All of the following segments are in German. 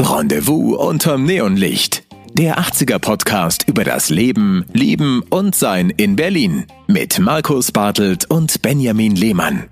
Rendezvous unterm Neonlicht. Der 80er Podcast über das Leben, Lieben und Sein in Berlin mit Markus Bartelt und Benjamin Lehmann.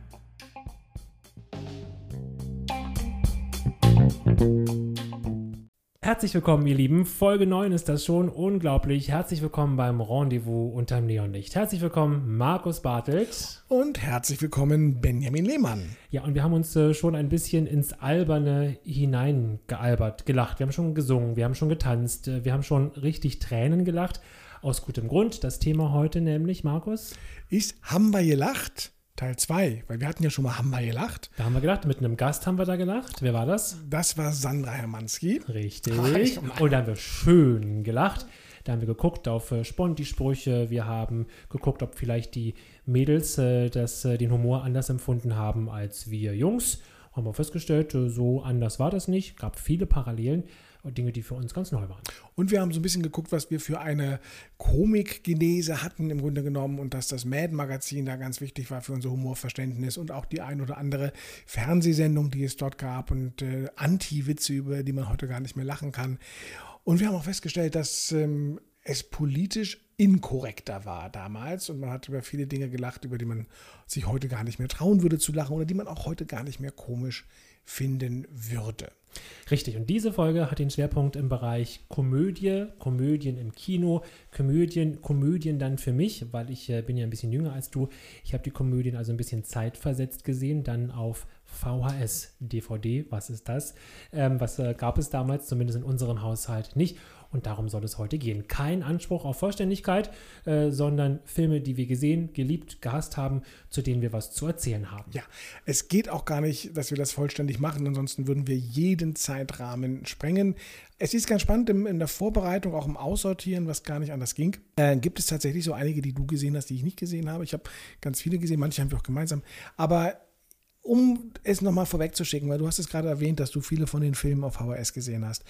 Herzlich willkommen, ihr Lieben. Folge 9 ist das schon. Unglaublich. Herzlich willkommen beim Rendezvous unterm Neonlicht. Herzlich willkommen, Markus Bartelt. Und herzlich willkommen, Benjamin Lehmann. Ja, und wir haben uns äh, schon ein bisschen ins Alberne hineingealbert, gelacht. Wir haben schon gesungen, wir haben schon getanzt, äh, wir haben schon richtig Tränen gelacht. Aus gutem Grund. Das Thema heute nämlich, Markus? Ist Haben wir gelacht? Teil 2, weil wir hatten ja schon mal Haben wir gelacht. Da haben wir gelacht, mit einem Gast haben wir da gelacht. Wer war das? Das war Sandra Hermanski. Richtig. Ach, Und da haben wir schön gelacht. Da haben wir geguckt auf äh, Sponti-Sprüche. Wir haben geguckt, ob vielleicht die Mädels äh, das, äh, den Humor anders empfunden haben als wir Jungs. Haben wir festgestellt, äh, so anders war das nicht. Gab viele Parallelen. Dinge, die für uns ganz neu waren. Und wir haben so ein bisschen geguckt, was wir für eine Komikgenese hatten im Grunde genommen und dass das Mad-Magazin da ganz wichtig war für unser Humorverständnis und auch die ein oder andere Fernsehsendung, die es dort gab und äh, Anti-Witze, über die man heute gar nicht mehr lachen kann. Und wir haben auch festgestellt, dass ähm, es politisch inkorrekter war damals und man hat über viele Dinge gelacht, über die man sich heute gar nicht mehr trauen würde zu lachen oder die man auch heute gar nicht mehr komisch finden würde. Richtig, und diese Folge hat den Schwerpunkt im Bereich Komödie, Komödien im Kino, Komödien, Komödien dann für mich, weil ich äh, bin ja ein bisschen jünger als du. Ich habe die Komödien also ein bisschen zeitversetzt gesehen, dann auf VHS, DVD, was ist das? Ähm, was äh, gab es damals, zumindest in unserem Haushalt nicht. Und darum soll es heute gehen. Kein Anspruch auf Vollständigkeit, äh, sondern Filme, die wir gesehen, geliebt, gehasst haben, zu denen wir was zu erzählen haben. Ja, es geht auch gar nicht, dass wir das vollständig machen, ansonsten würden wir jeden Zeitrahmen sprengen. Es ist ganz spannend in, in der Vorbereitung, auch im Aussortieren, was gar nicht anders ging. Äh, gibt es tatsächlich so einige, die du gesehen hast, die ich nicht gesehen habe. Ich habe ganz viele gesehen, manche haben wir auch gemeinsam. Aber um es nochmal vorwegzuschicken, weil du hast es gerade erwähnt, dass du viele von den Filmen auf VHS gesehen hast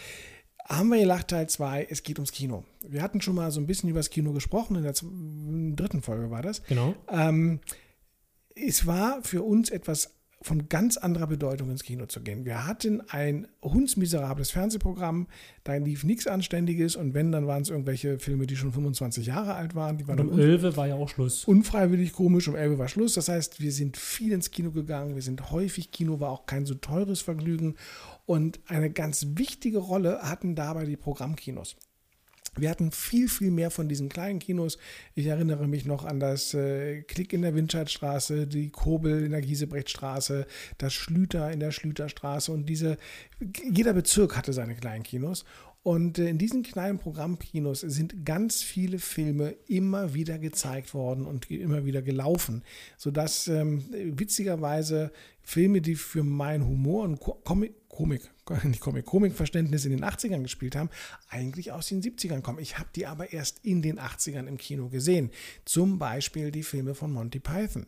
haben wir gelacht, Teil 2, es geht ums Kino. Wir hatten schon mal so ein bisschen über das Kino gesprochen, in der dritten Folge war das. Genau. Ähm, es war für uns etwas von ganz anderer Bedeutung ins Kino zu gehen. Wir hatten ein hundsmiserables Fernsehprogramm, da lief nichts Anständiges und wenn, dann waren es irgendwelche Filme, die schon 25 Jahre alt waren. Die waren und um 11 war ja auch Schluss. Unfreiwillig komisch, um 11 war Schluss. Das heißt, wir sind viel ins Kino gegangen, wir sind häufig, Kino war auch kein so teures Vergnügen und eine ganz wichtige Rolle hatten dabei die Programmkinos. Wir hatten viel, viel mehr von diesen kleinen Kinos. Ich erinnere mich noch an das äh, Klick in der Windscheidstraße, die Kobel in der Giesebrechtstraße, das Schlüter in der Schlüterstraße und diese, jeder Bezirk hatte seine kleinen Kinos. Und äh, in diesen kleinen Programmkinos sind ganz viele Filme immer wieder gezeigt worden und immer wieder gelaufen, sodass ähm, witzigerweise Filme, die für meinen Humor und Comic, Komik, nicht Komik, Komikverständnis in den 80ern gespielt haben, eigentlich aus den 70ern kommen. Ich habe die aber erst in den 80ern im Kino gesehen. Zum Beispiel die Filme von Monty Python.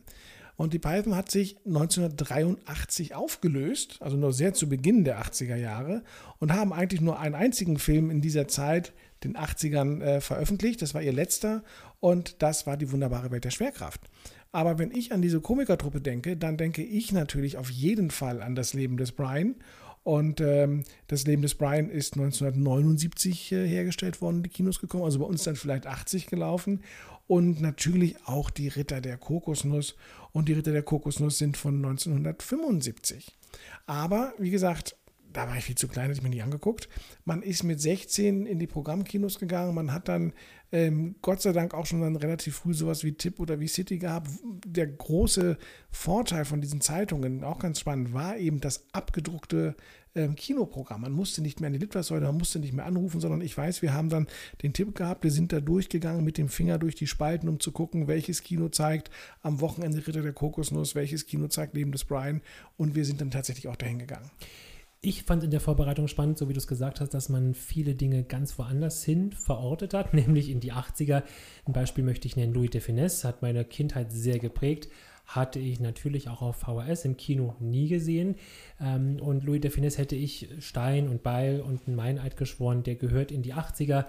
Monty Python hat sich 1983 aufgelöst, also nur sehr zu Beginn der 80er Jahre, und haben eigentlich nur einen einzigen Film in dieser Zeit, den 80ern, äh, veröffentlicht. Das war ihr letzter und das war die wunderbare Welt der Schwerkraft. Aber wenn ich an diese Komikertruppe denke, dann denke ich natürlich auf jeden Fall an das Leben des Brian und ähm, das Leben des Brian ist 1979 äh, hergestellt worden, die Kinos gekommen, also bei uns dann vielleicht 80 gelaufen. Und natürlich auch die Ritter der Kokosnuss. Und die Ritter der Kokosnuss sind von 1975. Aber wie gesagt, da war ich viel zu klein, hätte ich mir nicht angeguckt. Man ist mit 16 in die Programmkinos gegangen. Man hat dann ähm, Gott sei Dank auch schon dann relativ früh sowas wie Tipp oder wie City gehabt. Der große Vorteil von diesen Zeitungen, auch ganz spannend, war eben das abgedruckte ähm, Kinoprogramm. Man musste nicht mehr an die Litfaßsäule, man musste nicht mehr anrufen, sondern ich weiß, wir haben dann den Tipp gehabt, wir sind da durchgegangen mit dem Finger durch die Spalten, um zu gucken, welches Kino zeigt am Wochenende Ritter der Kokosnuss, welches Kino zeigt Leben des Brian und wir sind dann tatsächlich auch dahin gegangen. Ich fand in der Vorbereitung spannend, so wie du es gesagt hast, dass man viele Dinge ganz woanders hin verortet hat, nämlich in die 80er. Ein Beispiel möchte ich nennen, Louis de Finesse hat meine Kindheit sehr geprägt. Hatte ich natürlich auch auf VHS im Kino nie gesehen. Ähm, und Louis de Finesse hätte ich Stein und Beil und ein Meineid geschworen, der gehört in die 80er.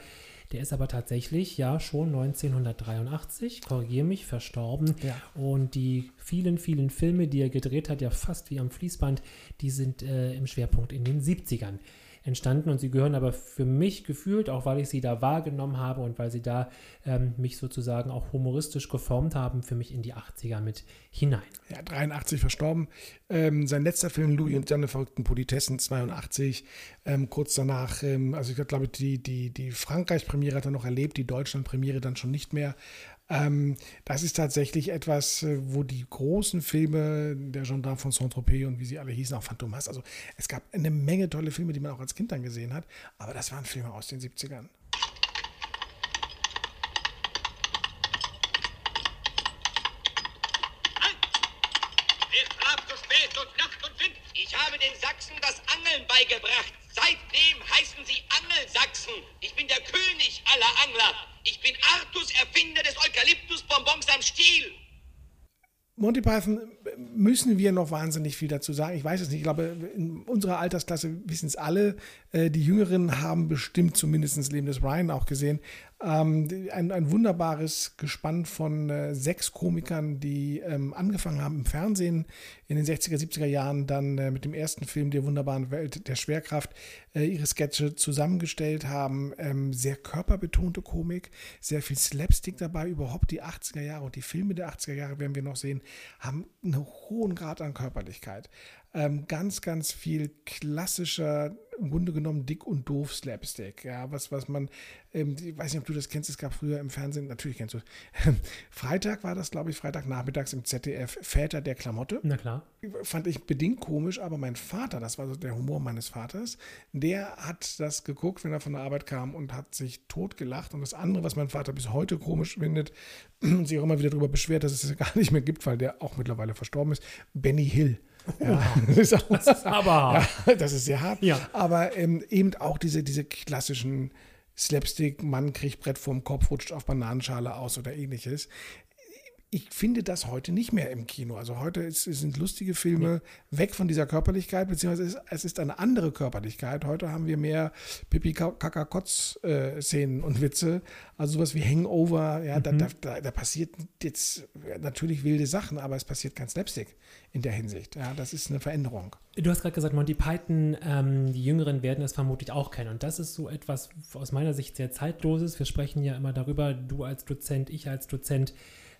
Der ist aber tatsächlich ja schon 1983, korrigiere mich, verstorben. Ja. Und die vielen, vielen Filme, die er gedreht hat, ja fast wie am Fließband, die sind äh, im Schwerpunkt in den 70ern entstanden und sie gehören aber für mich gefühlt, auch weil ich sie da wahrgenommen habe und weil sie da ähm, mich sozusagen auch humoristisch geformt haben, für mich in die 80er mit hinein. Ja, 83 verstorben. Ähm, sein letzter Film, Louis und seine verrückten Politessen, 82. Ähm, kurz danach, ähm, also ich glaube, die, die, die Frankreich-Premiere hat er noch erlebt, die Deutschland-Premiere dann schon nicht mehr. Ähm, das ist tatsächlich etwas, äh, wo die großen Filme, der Gendarme von Saint-Tropez und wie sie alle hießen, auch Phantomas, also es gab eine Menge tolle Filme, die man auch als Kind dann gesehen hat, aber das waren Filme aus den 70ern. Ist ab zu spät und Nacht und Wind. Ich habe den Sachsen das Angeln beigebracht. Seitdem heißen sie Angelsachsen. Ich bin der König aller Angler. Ich bin Artus, Erfinder des Eukalyptusbonbons am Stiel. Monty Python müssen wir noch wahnsinnig viel dazu sagen. Ich weiß es nicht. Ich glaube, in unserer Altersklasse wissen es alle. Äh, Die Jüngeren haben bestimmt zumindest das Leben des Ryan auch gesehen. Ähm, ein, ein wunderbares Gespann von äh, sechs Komikern, die ähm, angefangen haben im Fernsehen in den 60er, 70er Jahren, dann äh, mit dem ersten Film der wunderbaren Welt der Schwerkraft äh, ihre Sketche zusammengestellt haben. Ähm, sehr körperbetonte Komik, sehr viel Slapstick dabei. Überhaupt die 80er Jahre und die Filme der 80er Jahre werden wir noch sehen, haben einen hohen Grad an Körperlichkeit. Ähm, ganz, ganz viel klassischer, im Grunde genommen dick und doof Slapstick. Ja, was, was man, ähm, ich weiß nicht, ob du das kennst, es gab früher im Fernsehen, natürlich kennst du es. Freitag war das, glaube ich, Freitagnachmittags im ZDF, Väter der Klamotte Na klar. fand ich bedingt komisch, aber mein Vater, das war so der Humor meines Vaters, der hat das geguckt, wenn er von der Arbeit kam und hat sich totgelacht. Und das andere, was mein Vater bis heute komisch findet und sich auch immer wieder darüber beschwert, dass es es gar nicht mehr gibt, weil der auch mittlerweile verstorben ist, Benny Hill. Ja, das, ist auch, Das ist aber ja, das ist sehr hart. Ja. Aber ähm, eben auch diese, diese klassischen Slapstick, Mann kriegt Brett vorm Kopf, rutscht auf Bananenschale aus oder ähnliches. Ich finde das heute nicht mehr im Kino. Also heute ist, sind lustige Filme weg von dieser Körperlichkeit, beziehungsweise es ist, es ist eine andere Körperlichkeit. Heute haben wir mehr pipi kaka kotz äh, szenen und Witze. Also sowas wie Hangover. Ja, da, da, da, da passiert jetzt natürlich wilde Sachen, aber es passiert kein Slapstick in der Hinsicht. Ja, das ist eine Veränderung. Du hast gerade gesagt, Monty Python, ähm, die Jüngeren werden es vermutlich auch kennen. Und das ist so etwas aus meiner Sicht sehr zeitloses. Wir sprechen ja immer darüber, du als Dozent, ich als Dozent,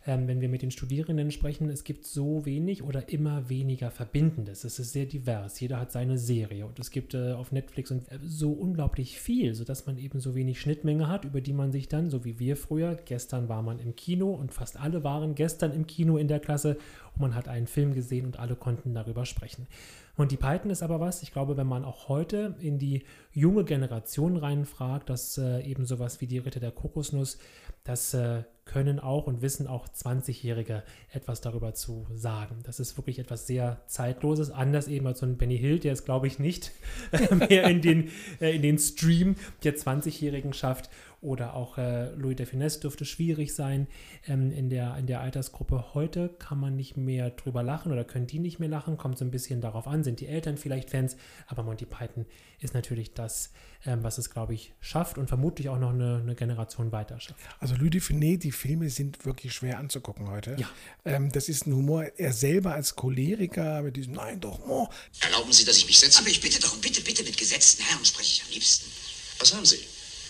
ähm, wenn wir mit den Studierenden sprechen, es gibt so wenig oder immer weniger Verbindendes. Es ist sehr divers. Jeder hat seine Serie und es gibt äh, auf Netflix und äh, so unglaublich viel, sodass man eben so wenig Schnittmenge hat, über die man sich dann, so wie wir früher, gestern war man im Kino und fast alle waren gestern im Kino in der Klasse und man hat einen Film gesehen und alle konnten darüber sprechen. Monty Python ist aber was, ich glaube, wenn man auch heute in die junge Generation reinfragt, dass äh, eben sowas wie die Ritter der Kokosnuss, das äh, können auch und wissen auch 20-Jährige etwas darüber zu sagen. Das ist wirklich etwas sehr Zeitloses, anders eben als so ein Benny Hill, der es, glaube ich, nicht mehr in den, äh, in den Stream der 20-Jährigen schafft. Oder auch äh, Louis de Finesse dürfte schwierig sein ähm, in, der, in der Altersgruppe. Heute kann man nicht mehr drüber lachen oder können die nicht mehr lachen. Kommt so ein bisschen darauf an, sind die Eltern vielleicht Fans. Aber Monty Python ist natürlich das, ähm, was es, glaube ich, schafft und vermutlich auch noch eine, eine Generation weiter schafft. Also Louis Dufiné, die Filme sind wirklich schwer anzugucken heute. Ja. Ähm, das ist ein Humor, er selber als Choleriker mit diesem Nein doch, oh, Erlauben Sie, dass ich mich setze? Aber ich bitte doch, bitte, bitte, mit gesetzten Herren spreche ich am liebsten. Was haben Sie?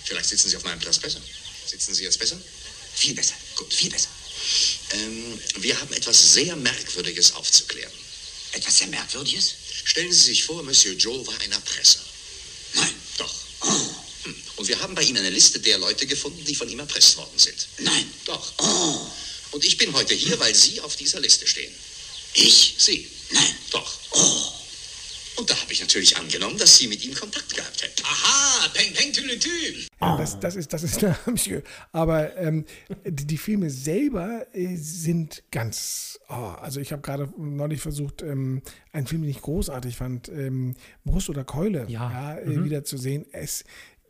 Vielleicht sitzen Sie auf meinem Platz besser. Sitzen Sie jetzt besser? Viel besser, gut, viel besser. Ähm, wir haben etwas sehr Merkwürdiges aufzuklären. Etwas sehr Merkwürdiges? Stellen Sie sich vor, Monsieur Joe war ein Erpresser. Nein, Doch. Hm. Und wir haben bei ihm eine Liste der Leute gefunden, die von ihm erpresst worden sind. nein. Doch. Oh, Und ich bin heute hier, weil Sie auf dieser Liste stehen. ich? Sie. Nein. Doch. Oh, Und da habe ich natürlich angenommen, dass Sie mit ihm Kontakt gehabt hätten. aha, peng, peng, tülütü. Ja, das, das ist, das ist Monsieur. Aber ähm, die, die Filme selber äh, sind ganz. Oh, also ich habe gerade neulich versucht, ähm, einen Film, den ich großartig fand, ähm, Brust oder Keule, Ja. äh, wieder zu sehen. Es,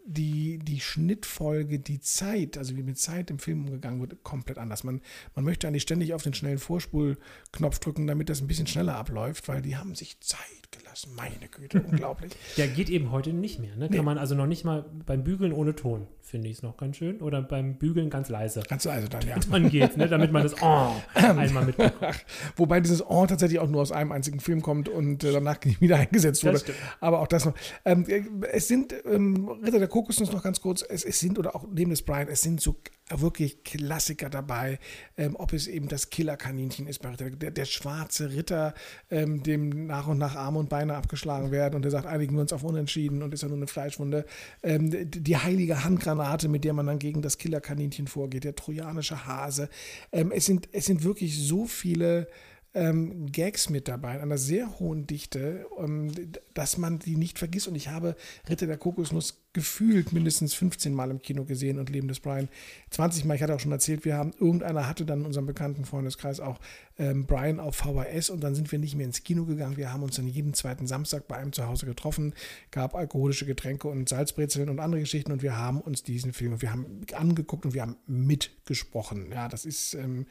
die, die Schnittfolge, die Zeit, also wie mit Zeit im Film umgegangen wird, komplett anders. Man, man möchte eigentlich ständig auf den schnellen Vorspulknopf drücken, damit das ein bisschen schneller abläuft, weil die haben sich Zeit gelassen. Meine Güte, unglaublich. Der geht eben heute nicht mehr. Ne? Kann Nee. man also noch nicht mal beim Bügeln ohne Ton, finde ich es noch ganz schön. Oder beim Bügeln ganz leise. Ganz leise dann, ja. Dann geht's, ne? damit man das Oh einmal mitbekommt. Wobei dieses Oh tatsächlich auch nur aus einem einzigen Film kommt und äh, danach nie wieder eingesetzt wurde. Aber auch das noch. Ähm, äh, es sind ähm, Ritter der Kokosnuss noch ganz kurz. Es, es sind oder auch neben des Brian, es sind so wirklich Klassiker dabei. Ähm, ob es eben das Killerkaninchen ist bei der, der schwarze Ritter, ähm, dem nach und nach Arme und Beine abgeschlagen werden und der sagt, einigen wir uns auf Unentschieden und ist ja nur eine Fleischwunde. Ähm, die, die heilige Handgranate, mit der man dann gegen das Killerkaninchen vorgeht, der trojanische Hase. Ähm, es, sind, es sind wirklich so viele ähm, Gags mit dabei, in einer sehr hohen Dichte, ähm, dass man die nicht vergisst. Und ich habe Ritter der Kokosnuss gefühlt mindestens 15 Mal im Kino gesehen und Leben des Brian 20 Mal. Ich hatte auch schon erzählt, wir haben, irgendeiner hatte dann in unserem bekannten Freundeskreis auch ähm, Brian auf VHS und dann sind wir nicht mehr ins Kino gegangen. Wir haben uns dann jeden zweiten Samstag bei einem zu Hause getroffen, gab alkoholische Getränke und Salzbrezeln und andere Geschichten und wir haben uns diesen Film, wir haben angeguckt und wir haben mitgesprochen. Ja, das ist ähm,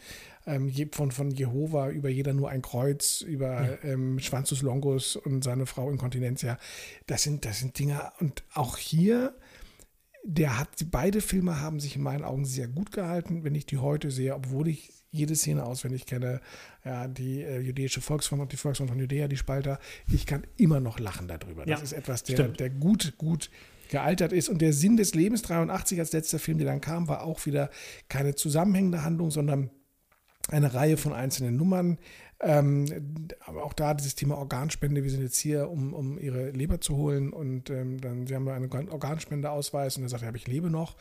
ähm, von, von Jehova über jeder nur ein Kreuz, über ähm, Schwanzus Longus und seine Frau Inkontinentia. Das sind, das sind Dinge und auch hier der hat, beide Filme haben sich in meinen Augen sehr gut gehalten, wenn ich die heute sehe, obwohl ich jede Szene auswendig kenne. Ja, die äh, jüdische Volksfront und die Volksfront von Judäa, die Spalter. Ich kann immer noch lachen darüber. Das Ja, ist etwas, der, stimmt. der gut, gut gealtert ist. Und der Sinn des Lebens 83 als letzter Film, der dann kam, war auch wieder keine zusammenhängende Handlung, sondern eine Reihe von einzelnen Nummern. Ähm, aber auch da dieses Thema Organspende. Wir sind jetzt hier, um, um ihre Leber zu holen. Und ähm, dann, sie haben einen Organspendeausweis. Und er sagt, ja, aber ich lebe noch.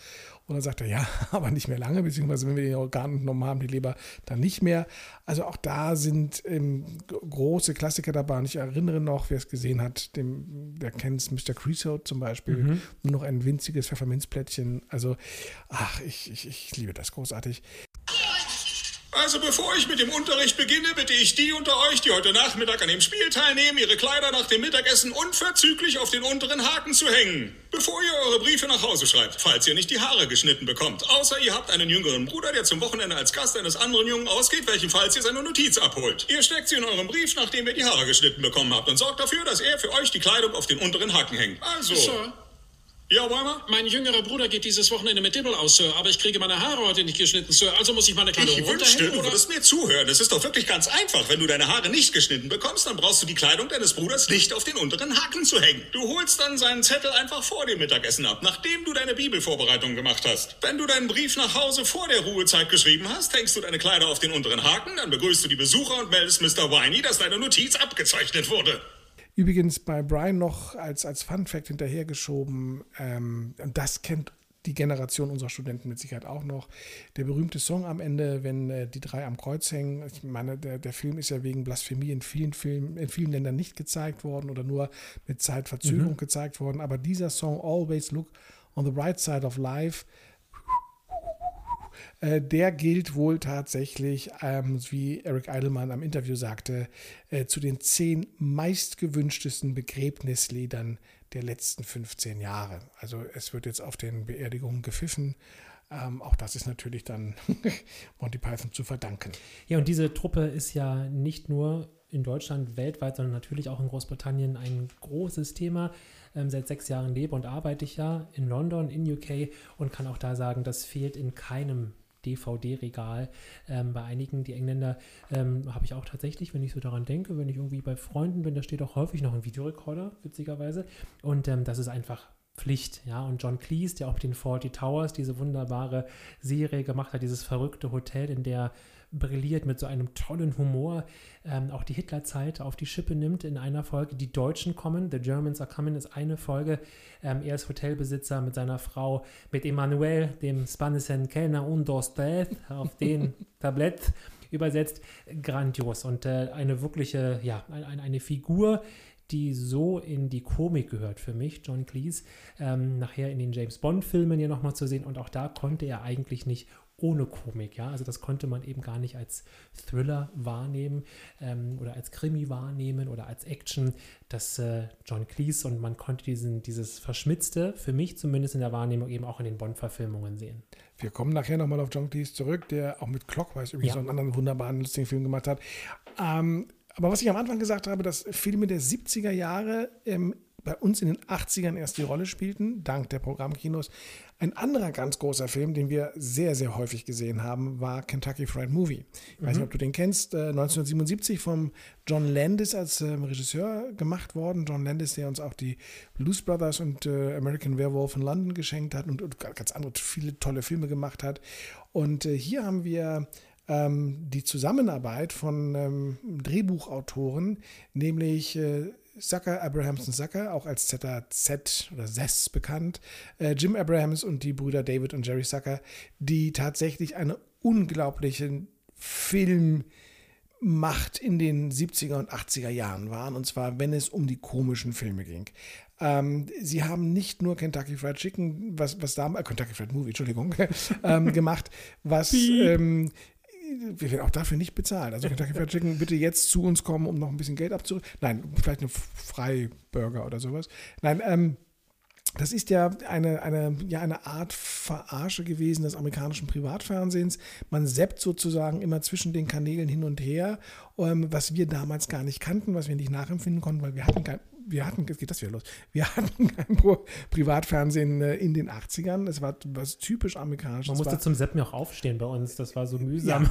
Und dann sagt er, ja, aber nicht mehr lange. Beziehungsweise, wenn wir die Organe entnommen haben, die Leber dann nicht mehr. Also auch da sind ähm, große Klassiker dabei. Und ich erinnere noch, wer es gesehen hat, dem, der kennt es, Mr. Creosote zum Beispiel. Nur noch ein winziges Pfefferminzplättchen. Also, ach, ich, ich, ich liebe das großartig. Also bevor ich mit dem Unterricht beginne, bitte ich die unter euch, die heute Nachmittag an dem Spiel teilnehmen, ihre Kleider nach dem Mittagessen unverzüglich auf den unteren Haken zu hängen. Bevor ihr eure Briefe nach Hause schreibt, falls ihr nicht die Haare geschnitten bekommt. Außer ihr habt einen jüngeren Bruder, der zum Wochenende als Gast eines anderen Jungen ausgeht, welchenfalls ihr seine Notiz abholt. Ihr steckt sie in euren Brief, nachdem ihr die Haare geschnitten bekommen habt und sorgt dafür, dass er für euch die Kleidung auf den unteren Haken hängt. Also... Sir, Ja, Weimar? mein jüngerer Bruder geht dieses Wochenende mit Dibble aus, Sir, aber ich kriege meine Haare heute nicht geschnitten, Sir, also muss ich meine Kleidung Ich wünschte, runterhängen, du oder? würdest mir zuhören. Es ist doch wirklich ganz einfach. Wenn du deine Haare nicht geschnitten bekommst, dann brauchst du die Kleidung deines Bruders nicht auf den unteren Haken zu hängen. Du holst dann seinen Zettel einfach vor dem Mittagessen ab, nachdem du deine Bibelvorbereitung gemacht hast. Wenn du deinen Brief nach Hause vor der Ruhezeit geschrieben hast, hängst du deine Kleider auf den unteren Haken, dann begrüßt du die Besucher und meldest Mr. Winey, dass deine Notiz abgezeichnet wurde. Übrigens bei Brian noch als, als Fun Fact hinterhergeschoben, ähm, und das kennt die Generation unserer Studenten mit Sicherheit auch noch. Der berühmte Song am Ende, wenn äh, die drei am Kreuz hängen. Ich meine, der, der Film ist ja wegen Blasphemie in vielen Filmen, in vielen Ländern nicht gezeigt worden oder nur mit Zeitverzögerung gezeigt worden. Aber dieser Song Always Look on the Bright Side of Life äh, der gilt wohl tatsächlich, ähm, wie Eric Eidelmann am Interview sagte, äh, zu den zehn meistgewünschtesten Begräbnisliedern der letzten 15 Jahre. Also es wird jetzt auf den Beerdigungen gepfiffen. Ähm, auch das ist natürlich dann Monty Python zu verdanken. Ja, und diese Truppe ist ja nicht nur in Deutschland, weltweit, sondern natürlich auch in Großbritannien ein großes Thema. Ähm, seit sechs Jahren lebe und arbeite ich ja in London, in UK und kann auch da sagen, das fehlt in keinem DVD-Regal. Ähm, bei einigen, die Engländer, ähm, habe ich auch tatsächlich, wenn ich so daran denke, wenn ich irgendwie bei Freunden bin, da steht auch häufig noch ein Videorekorder, witzigerweise. Und ähm, das ist einfach Pflicht, ja. Und John Cleese, der auch den Forty Towers, diese wunderbare Serie gemacht hat, dieses verrückte Hotel, in der brilliert mit so einem tollen Humor, ähm, auch die Hitlerzeit auf die Schippe nimmt in einer Folge. Die Deutschen kommen, The Germans are coming ist eine Folge. Ähm, er ist Hotelbesitzer mit seiner Frau, mit Emanuel, dem spanischen Kellner und dos tres auf den Tablett übersetzt. Grandios und äh, eine wirkliche, ja, ein, eine Figur, die so in die Komik gehört für mich, John Cleese, ähm, nachher in den James Bond-Filmen ja nochmal zu sehen. Und auch da konnte er eigentlich nicht ohne Komik. Ja? Also das konnte man eben gar nicht als Thriller wahrnehmen ähm, oder als Krimi wahrnehmen oder als Action. Das äh, John Cleese und man konnte diesen, dieses Verschmitzte, für mich zumindest in der Wahrnehmung, eben auch in den Bond-Verfilmungen sehen. Wir kommen nachher nochmal auf John Cleese zurück, der auch mit Clockwise übrigens Ja. so einen anderen wunderbaren, lustigen Film gemacht hat. Ähm, aber was ich am Anfang gesagt habe, dass Filme der 70er Jahre ähm, bei uns in den 80ern erst die Rolle spielten, dank der Programmkinos. Ein anderer ganz großer Film, den wir sehr, sehr häufig gesehen haben, war Kentucky Fried Movie. Ich weiß nicht, ob du den kennst. Äh, 1977 vom John Landis als ähm, Regisseur gemacht worden. John Landis, der uns auch die Blues Brothers und äh, American Werewolf in London geschenkt hat und, und ganz andere viele tolle Filme gemacht hat. Und äh, hier haben wir ähm, die Zusammenarbeit von ähm, Drehbuchautoren, nämlich äh, Zucker, Abrahamson Zucker, auch als ZZ oder ZES bekannt, äh, Jim Abrahams und die Brüder David und Jerry Zucker, die tatsächlich eine unglaubliche Filmmacht in den 70er und 80er Jahren waren, und zwar wenn es um die komischen Filme ging. Ähm, sie haben nicht nur Kentucky Fried Chicken, was, was damals, äh, Kentucky Fried Movie, Entschuldigung, ähm, gemacht, was ähm, wir werden auch dafür nicht bezahlt. Also Kentucky Fried Chicken, bitte jetzt zu uns kommen, um noch ein bisschen Geld abzurücken. Nein, vielleicht eine Freiburger oder sowas. Nein, ähm, das ist ja eine, eine, ja eine Art Verarsche gewesen des amerikanischen Privatfernsehens. Man seppt sozusagen immer zwischen den Kanälen hin und her, ähm, was wir damals gar nicht kannten, was wir nicht nachempfinden konnten, weil wir hatten kein, wir hatten, jetzt geht das wieder los, wir hatten kein Privatfernsehen äh, in den 80ern. Das war was typisch amerikanisches. Man musste war, zum Seppen auch aufstehen bei uns. Das war so mühsam. Ja.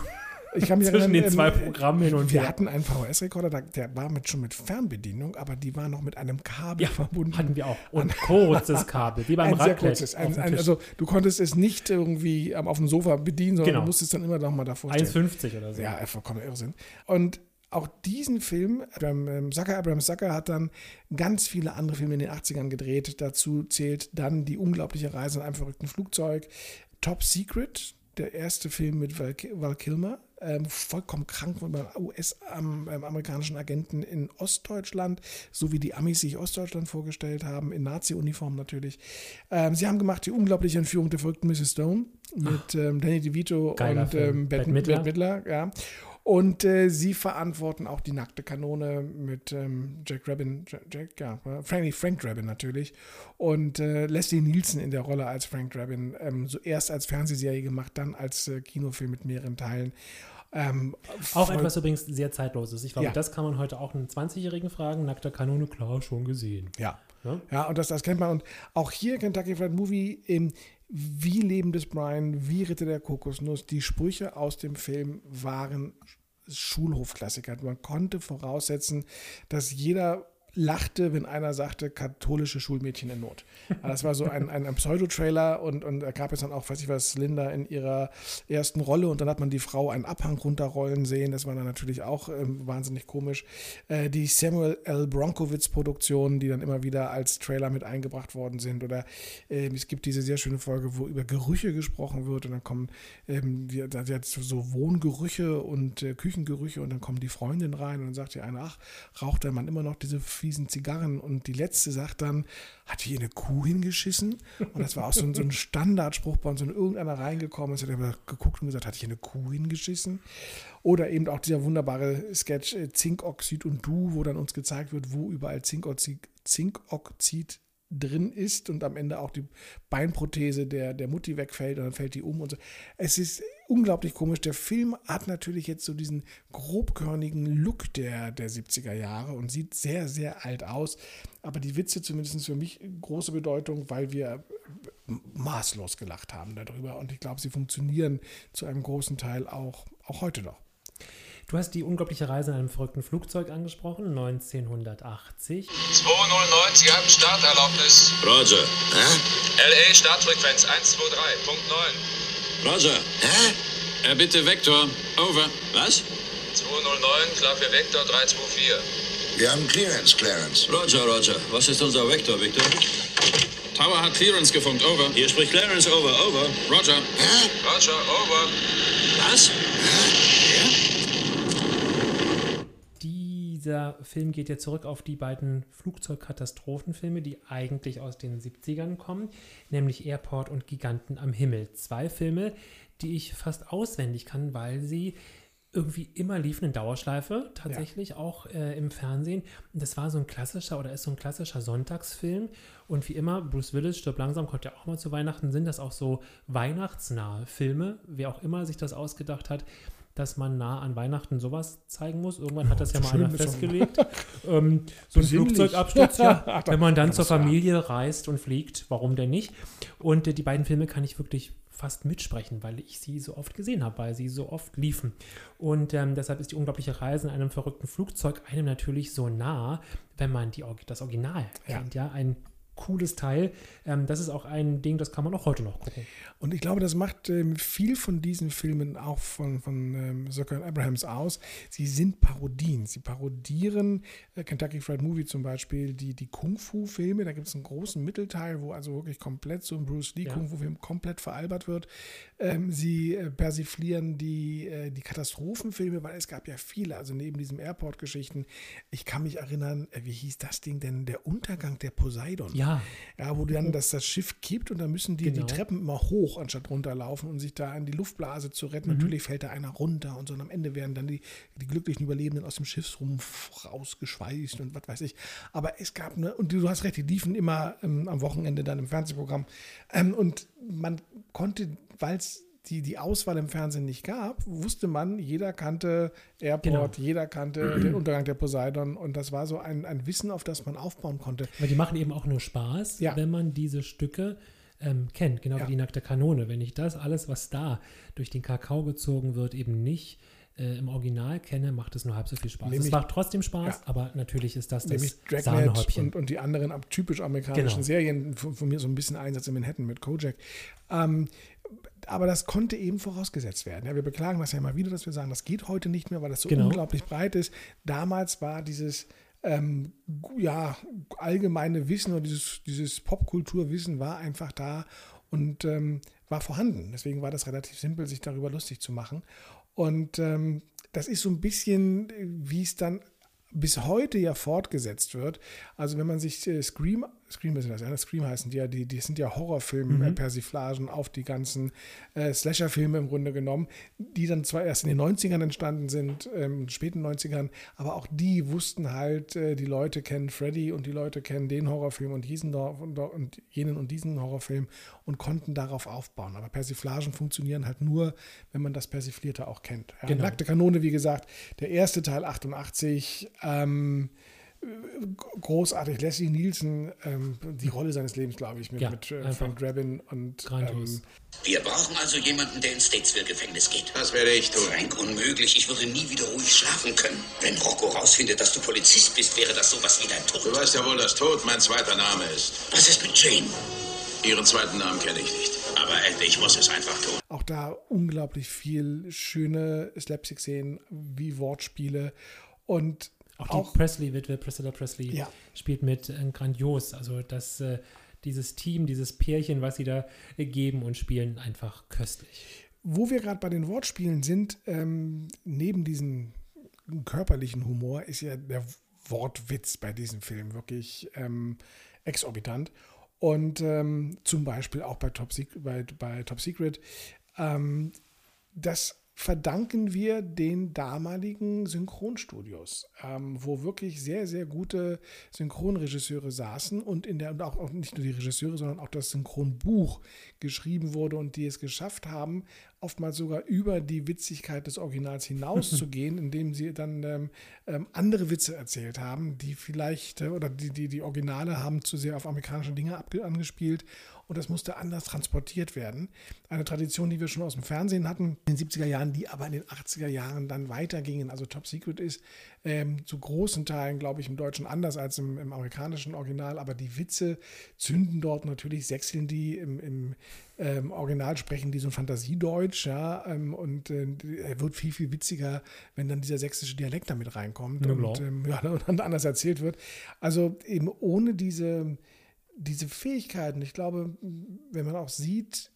Ich kann mich Zwischen erinnern, den zwei ähm, Programmen hin und wir her. hatten einen VHS-Rekorder, der- war mit, schon mit Fernbedienung, aber die war noch mit einem Kabel Ja, verbunden. hatten wir auch. Und kurzes Kabel, wie beim ein sehr kurzes. Ein, ein, also du konntest es nicht irgendwie ähm, auf dem Sofa bedienen, sondern Genau. du musstest dann immer noch mal davor stehen. 1,50 oder so. Ja, vollkommen Irrsinn. Und auch diesen Film, Abraham ähm, Zucker, Abraham Zucker hat dann ganz viele andere Filme in den 80ern gedreht. Dazu zählt dann Die unglaubliche Reise in einem verrückten Flugzeug, Top Secret, der erste Film mit Val, Val Kilmer, ähm, vollkommen krank von US-amerikanischen Agenten in Ostdeutschland, so wie die Amis sich Ostdeutschland vorgestellt haben, in Nazi-Uniform natürlich. Ähm, sie haben gemacht Die unglaubliche Entführung der verrückten Mrs. Stone mit ähm, Danny DeVito Geiler und ähm, Bette Midler. Bette Midler, ja. Und äh, sie verantworten auch die nackte Kanone mit ähm, Jack Rabin, Jack, ja, Frank, Frank Drabin natürlich. Und äh, Leslie Nielsen in der Rolle als Frank Drabin. Ähm, so erst als Fernsehserie gemacht, dann als äh, Kinofilm mit mehreren Teilen. Ähm, Auch etwas übrigens sehr zeitloses. Ich glaube, Ja. das kann man heute auch einen 20-Jährigen fragen. Nackter Kanone, klar, schon gesehen. Ja. Ja? Ja, und das, das kennt man. Und auch hier Kentucky Fried Movie, ähm, wie Leben des Brian, wie Ritter der Kokosnuss, die Sprüche aus dem Film waren Schulhofklassiker. Man konnte voraussetzen, dass jeder lachte, wenn einer sagte, katholische Schulmädchen in Not. Das war so ein, ein, ein Pseudo-Trailer und, und da gab es dann auch, weiß ich was, Linda in ihrer ersten Rolle und dann hat man die Frau einen Abhang runterrollen sehen. Das war dann natürlich auch ähm, wahnsinnig komisch. Äh, die Samuel L. Bronkowitz-Produktionen, die dann immer wieder als Trailer mit eingebracht worden sind. Oder ähm, es gibt diese sehr schöne Folge, wo über Gerüche gesprochen wird und dann kommen ähm, die, hat so Wohngerüche und äh, Küchengerüche und dann kommen die Freundin rein und dann sagt die eine, ach, raucht der Mann immer noch diese fiesen Zigarren und die letzte sagt dann, hat hier eine Kuh hingeschissen? Und das war auch so ein, so ein Standardspruch bei uns, wenn irgendeiner reingekommen ist, hat er geguckt und gesagt, hat hier eine Kuh hingeschissen? Oder eben auch dieser wunderbare Sketch äh, Zinkoxid und Du, wo dann uns gezeigt wird, wo überall Zinkoxid, Zinkoxid drin ist und am Ende auch die Beinprothese der, der Mutti wegfällt und dann fällt die um und so. Es ist unglaublich komisch. Der Film hat natürlich jetzt so diesen grobkörnigen Look der, der 70er Jahre und sieht sehr, sehr alt aus. Aber die Witze zumindest für mich große Bedeutung, weil wir maßlos gelacht haben darüber und ich glaube, sie funktionieren zu einem großen Teil auch, auch heute noch. Du hast die unglaubliche Reise in einem verrückten Flugzeug angesprochen, 1980. 209, Sie haben Starterlaubnis. Roger. LA Startfrequenz 123.9. Roger. Er bitte Vektor. Over. Was? 209, klar für Vektor 324. Wir haben Clearance, Clarence. Roger, Roger. Was ist unser Vektor, Victor? Tower hat Clearance gefunkt. Over. Hier spricht Clarence, over, over. Roger. Roger, over. Was? Dieser Film geht ja zurück auf die beiden Flugzeugkatastrophenfilme, die eigentlich aus den 70ern kommen, nämlich Airport und Giganten am Himmel. Zwei Filme, die ich fast auswendig kann, weil sie irgendwie immer liefen in Dauerschleife, tatsächlich ja. auch äh, im Fernsehen. Und das war so ein klassischer oder ist so ein klassischer Sonntagsfilm. Und wie immer, Bruce Willis stirbt langsam, kommt ja auch mal zu Weihnachten, sind das auch so weihnachtsnahe Filme, wer auch immer sich das ausgedacht hat dass man nah an Weihnachten sowas zeigen muss. Irgendwann hat das ja mal einer festgelegt. ähm, so ein Flugzeugabsturz, ja. wenn man dann zur Familie reist und fliegt, warum denn nicht? Und äh, die beiden Filme kann ich wirklich fast mitsprechen, weil ich sie so oft gesehen habe, weil sie so oft liefen. Und ähm, deshalb ist die unglaubliche Reise in einem verrückten Flugzeug einem natürlich so nah, wenn man die, das Original ja. kennt. Ja, ein cooles Teil. Ähm, das ist auch ein Ding, das kann man auch heute noch gucken. Und ich glaube, das macht ähm, viel von diesen Filmen auch von, von ähm, Zucker Abrahams aus. Sie sind Parodien. Sie parodieren äh, Kentucky Fried Movie zum Beispiel, die, die Kung-Fu-Filme. Da gibt es einen großen Mittelteil, wo also wirklich komplett so ein Bruce Lee ja. Komplett veralbert wird. Ähm, sie äh, persiflieren die, äh, die Katastrophenfilme, weil es gab ja viele, also neben diesen Airport-Geschichten. Ich kann mich erinnern, äh, wie hieß das Ding denn? Der Untergang der Poseidon. Ja, ja. wo dann das, das Schiff kippt und dann müssen die genau. die Treppen immer hoch, anstatt runterlaufen und sich da in die Luftblase zu retten. Mhm. Natürlich fällt da einer runter und so. Und am Ende werden dann die, die glücklichen Überlebenden aus dem Schiffsrumpf rausgeschweißt und was weiß ich. Aber es gab, ne, und du hast recht, die liefen immer ähm, am Wochenende dann im Fernsehprogramm. Ähm, und man konnte, weil es die, die Auswahl im Fernsehen nicht gab, wusste man, jeder kannte Airport, genau. jeder kannte den Untergang der Poseidon und das war so ein, ein Wissen, auf das man aufbauen konnte. Aber die machen eben auch nur Spaß, ja. wenn man diese Stücke ähm, kennt, genau ja. wie die nackte Kanone. Wenn ich das alles, was da durch den Kakao gezogen wird, eben nicht äh, im Original kenne, macht es nur halb so viel Spaß. Nämlich, es macht trotzdem Spaß, ja. aber natürlich ist das das Sahnehäubchen. Und, und die anderen typisch amerikanischen genau. Serien, von, von, mir so ein bisschen Einsatz in Manhattan mit Kojak. Ähm, aber das konnte eben vorausgesetzt werden. Ja, wir beklagen das ja immer wieder, dass wir sagen, das geht heute nicht mehr, weil das so genau. unglaublich breit ist. Damals war dieses ähm, ja, allgemeine Wissen oder dieses, dieses Popkulturwissen war einfach da und ähm, war vorhanden. Deswegen war das relativ simpel, sich darüber lustig zu machen. Und ähm, das ist so ein bisschen, wie es dann bis heute ja fortgesetzt wird. Also wenn man sich äh, Scream Scream ist das, ja, Scream heißen die ja, die, die sind ja Horrorfilm-Persiflagen mhm. auf die ganzen äh, Slasher-Filme im Grunde genommen, die dann zwar erst in den 90ern entstanden sind, ähm, späten 90ern, aber auch die wussten halt, äh, die Leute kennen Freddy und die Leute kennen den Horrorfilm und diesen und, und jenen und diesen Horrorfilm und konnten darauf aufbauen. Aber Persiflagen funktionieren halt nur, wenn man das Persiflierte auch kennt. Ja, genau. Nackte Kanone, wie gesagt, der erste Teil 88, ähm, großartig. Leslie Nielsen, ähm, die Rolle seines Lebens, glaube ich, mit, ja, mit äh, Frank Drabin und. Ähm, Wir brauchen also jemanden, der ins Statesville-Gefängnis geht. Das werde ich tun. Frank, unmöglich. Ich würde nie wieder ruhig schlafen können. Wenn Rocco rausfindet, dass du Polizist bist, wäre das sowas wie dein Tod. Du weißt ja wohl, dass Tod mein zweiter Name ist. Was ist mit Jane? Ihren zweiten Namen kenne ich nicht. Aber ich muss es einfach tun. Auch da unglaublich viel schöne Slapstick-Szenen wie Wortspiele und auch die auch, Presley-Witwe, Priscilla Presley, ja. spielt mit äh, grandios. Also das, äh, dieses Team, dieses Pärchen, was sie da äh, geben und spielen, einfach köstlich. Wo wir gerade bei den Wortspielen sind, ähm, neben diesem körperlichen Humor ist ja der Wortwitz bei diesem Film wirklich ähm, exorbitant. Und ähm, zum Beispiel auch bei Top, Secret, bei, bei Top Secret. Ähm, das verdanken wir den damaligen Synchronstudios, ähm, wo wirklich sehr, sehr gute Synchronregisseure saßen und in der und auch, auch nicht nur die Regisseure, sondern auch das Synchronbuch geschrieben wurde und die es geschafft haben, oftmals sogar über die Witzigkeit des Originals hinauszugehen, indem sie dann ähm, ähm, andere Witze erzählt haben, die vielleicht, äh, oder die, die, die Originale haben zu sehr auf amerikanische Dinge angespielt und das musste anders transportiert werden. Eine Tradition, die wir schon aus dem Fernsehen hatten in den 70er Jahren, die aber in den 80er Jahren dann weitergingen. Also Top Secret ist ähm, zu großen Teilen, glaube ich, im Deutschen anders als im, im, amerikanischen Original, aber die Witze zünden dort natürlich, sechseln die im, im ähm, Original sprechen die so ein Fantasiedeutsch, ja, ähm, und äh, wird viel, viel witziger, wenn dann dieser sächsische Dialekt damit reinkommt ja, und, ähm, ja, und anders erzählt wird. Also eben ohne diese diese Fähigkeiten, ich glaube, wenn man auch sieht,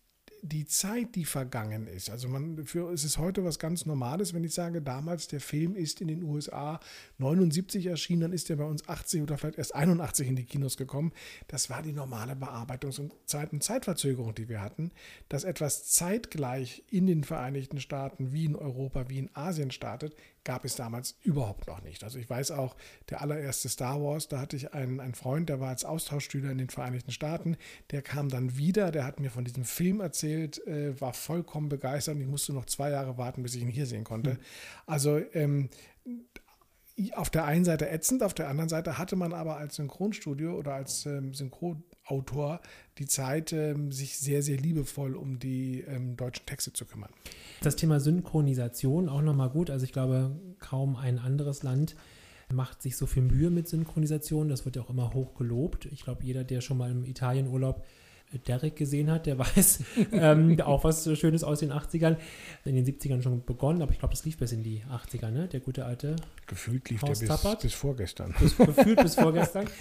die Zeit, die vergangen ist. Also man, für, es ist heute was ganz Normales, wenn ich sage, damals der Film ist in den USA 79 erschienen, dann ist er bei uns 80 oder vielleicht erst 81 in die Kinos gekommen. Das war die normale Bearbeitungs- und Zeit- und Zeitverzögerung, die wir hatten. Dass etwas zeitgleich in den Vereinigten Staaten wie in Europa, wie in Asien startet, gab es damals überhaupt noch nicht. Also ich weiß auch, der allererste Star Wars, da hatte ich einen, einen Freund, der war als Austauschschüler in den Vereinigten Staaten, der kam dann wieder, der hat mir von diesem Film erzählt, äh, war vollkommen begeistert und ich musste noch zwei Jahre warten, bis ich ihn hier sehen konnte. Also ähm, auf der einen Seite ätzend, auf der anderen Seite hatte man aber als Synchronstudio oder als ähm, Synchronautor die Zeit, ähm, sich sehr, sehr liebevoll um die ähm, deutschen Texte zu kümmern. Das Thema Synchronisation auch nochmal gut. Also ich glaube, kaum ein anderes Land macht sich so viel Mühe mit Synchronisation. Das wird ja auch immer hoch gelobt. Ich glaube, jeder, der schon mal im Italienurlaub Derek gesehen hat, der weiß ähm, auch was Schönes aus den 80ern. In den 70ern schon begonnen, aber ich glaube, das lief bis in die 80er, ne? Der gute alte. Gefühlt lief der bis, bis vorgestern. Bis, gefühlt bis vorgestern.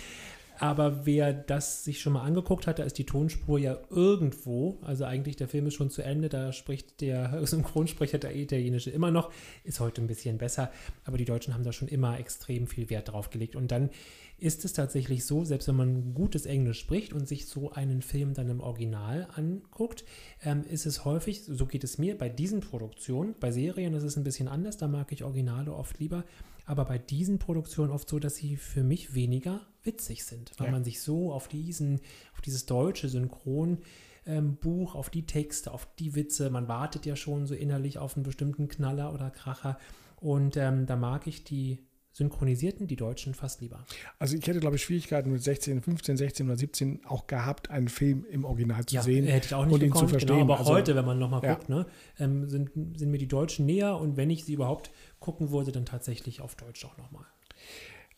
Aber wer das sich schon mal angeguckt hat, da ist die Tonspur ja irgendwo. Also eigentlich der Film ist schon zu Ende. Da spricht der Synchronsprecher der Italienische immer noch. Ist heute ein bisschen besser. Aber die Deutschen haben da schon immer extrem viel Wert drauf gelegt. Und dann ist es tatsächlich so, selbst wenn man gutes Englisch spricht und sich so einen Film dann im Original anguckt, ähm, ist es häufig, so geht es mir bei diesen Produktionen, bei Serien ist es ein bisschen anders, da mag ich Originale oft lieber, aber bei diesen Produktionen oft so, dass sie für mich weniger witzig sind, weil ja. man sich so auf diesen, auf dieses deutsche Synchron ähm, Buch, auf die Texte, auf die Witze, man wartet ja schon so innerlich auf einen bestimmten Knaller oder Kracher und ähm, da mag ich die synchronisierten die Deutschen fast lieber. Also ich hätte, glaube ich, Schwierigkeiten mit 16, 15, 16 oder 17 auch gehabt, einen Film im Original zu ja, sehen hätte ich auch nicht und gekonnt, ihn zu verstehen. Genau, aber also, heute, wenn man nochmal ja. guckt, ne, ähm, sind, sind mir die Deutschen näher und wenn ich sie überhaupt gucken würde, dann tatsächlich auf Deutsch auch nochmal.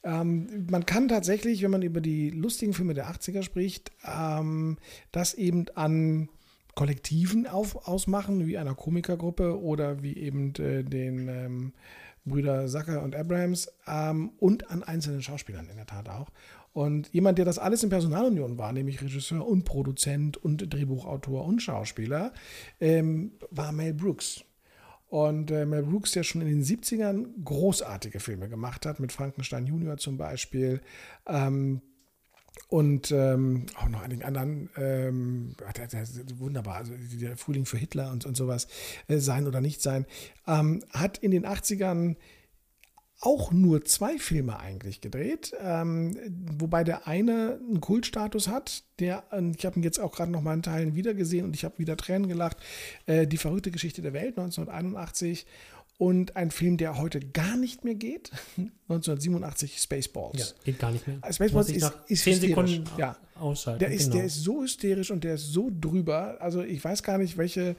Ähm, man kann tatsächlich, wenn man über die lustigen Filme der 80er spricht, ähm, das eben an Kollektiven auf, ausmachen, wie einer Komikergruppe oder wie eben äh, den ähm, Brüder Sacker und Abrams ähm, und an einzelnen Schauspielern in der Tat auch. Und jemand, der das alles in Personalunion war, nämlich Regisseur und Produzent und Drehbuchautor und Schauspieler, ähm, war Mel Brooks. Und äh, Mel Brooks, der schon in den 70ern großartige Filme gemacht hat, mit Frankenstein Junior zum Beispiel, ähm, und ähm, auch noch einigen anderen, ähm, der, der, wunderbar, also der Frühling für Hitler und, und sowas, äh, sein oder nicht sein, ähm, hat in den 80ern auch nur zwei Filme eigentlich gedreht, ähm, wobei der eine einen Kultstatus hat, der, ich habe ihn jetzt auch gerade noch mal in Teilen wiedergesehen und ich habe wieder Tränen gelacht, äh, Die verrückte Geschichte der Welt 1981 und ein Film, der heute gar nicht mehr geht, 1987 Spaceballs. Ja, geht gar nicht mehr. Spaceballs ist, ist zehn Sekunden ja. ausschalten. Der ist, genau. der ist so hysterisch und der ist so drüber. Also ich weiß gar nicht, welche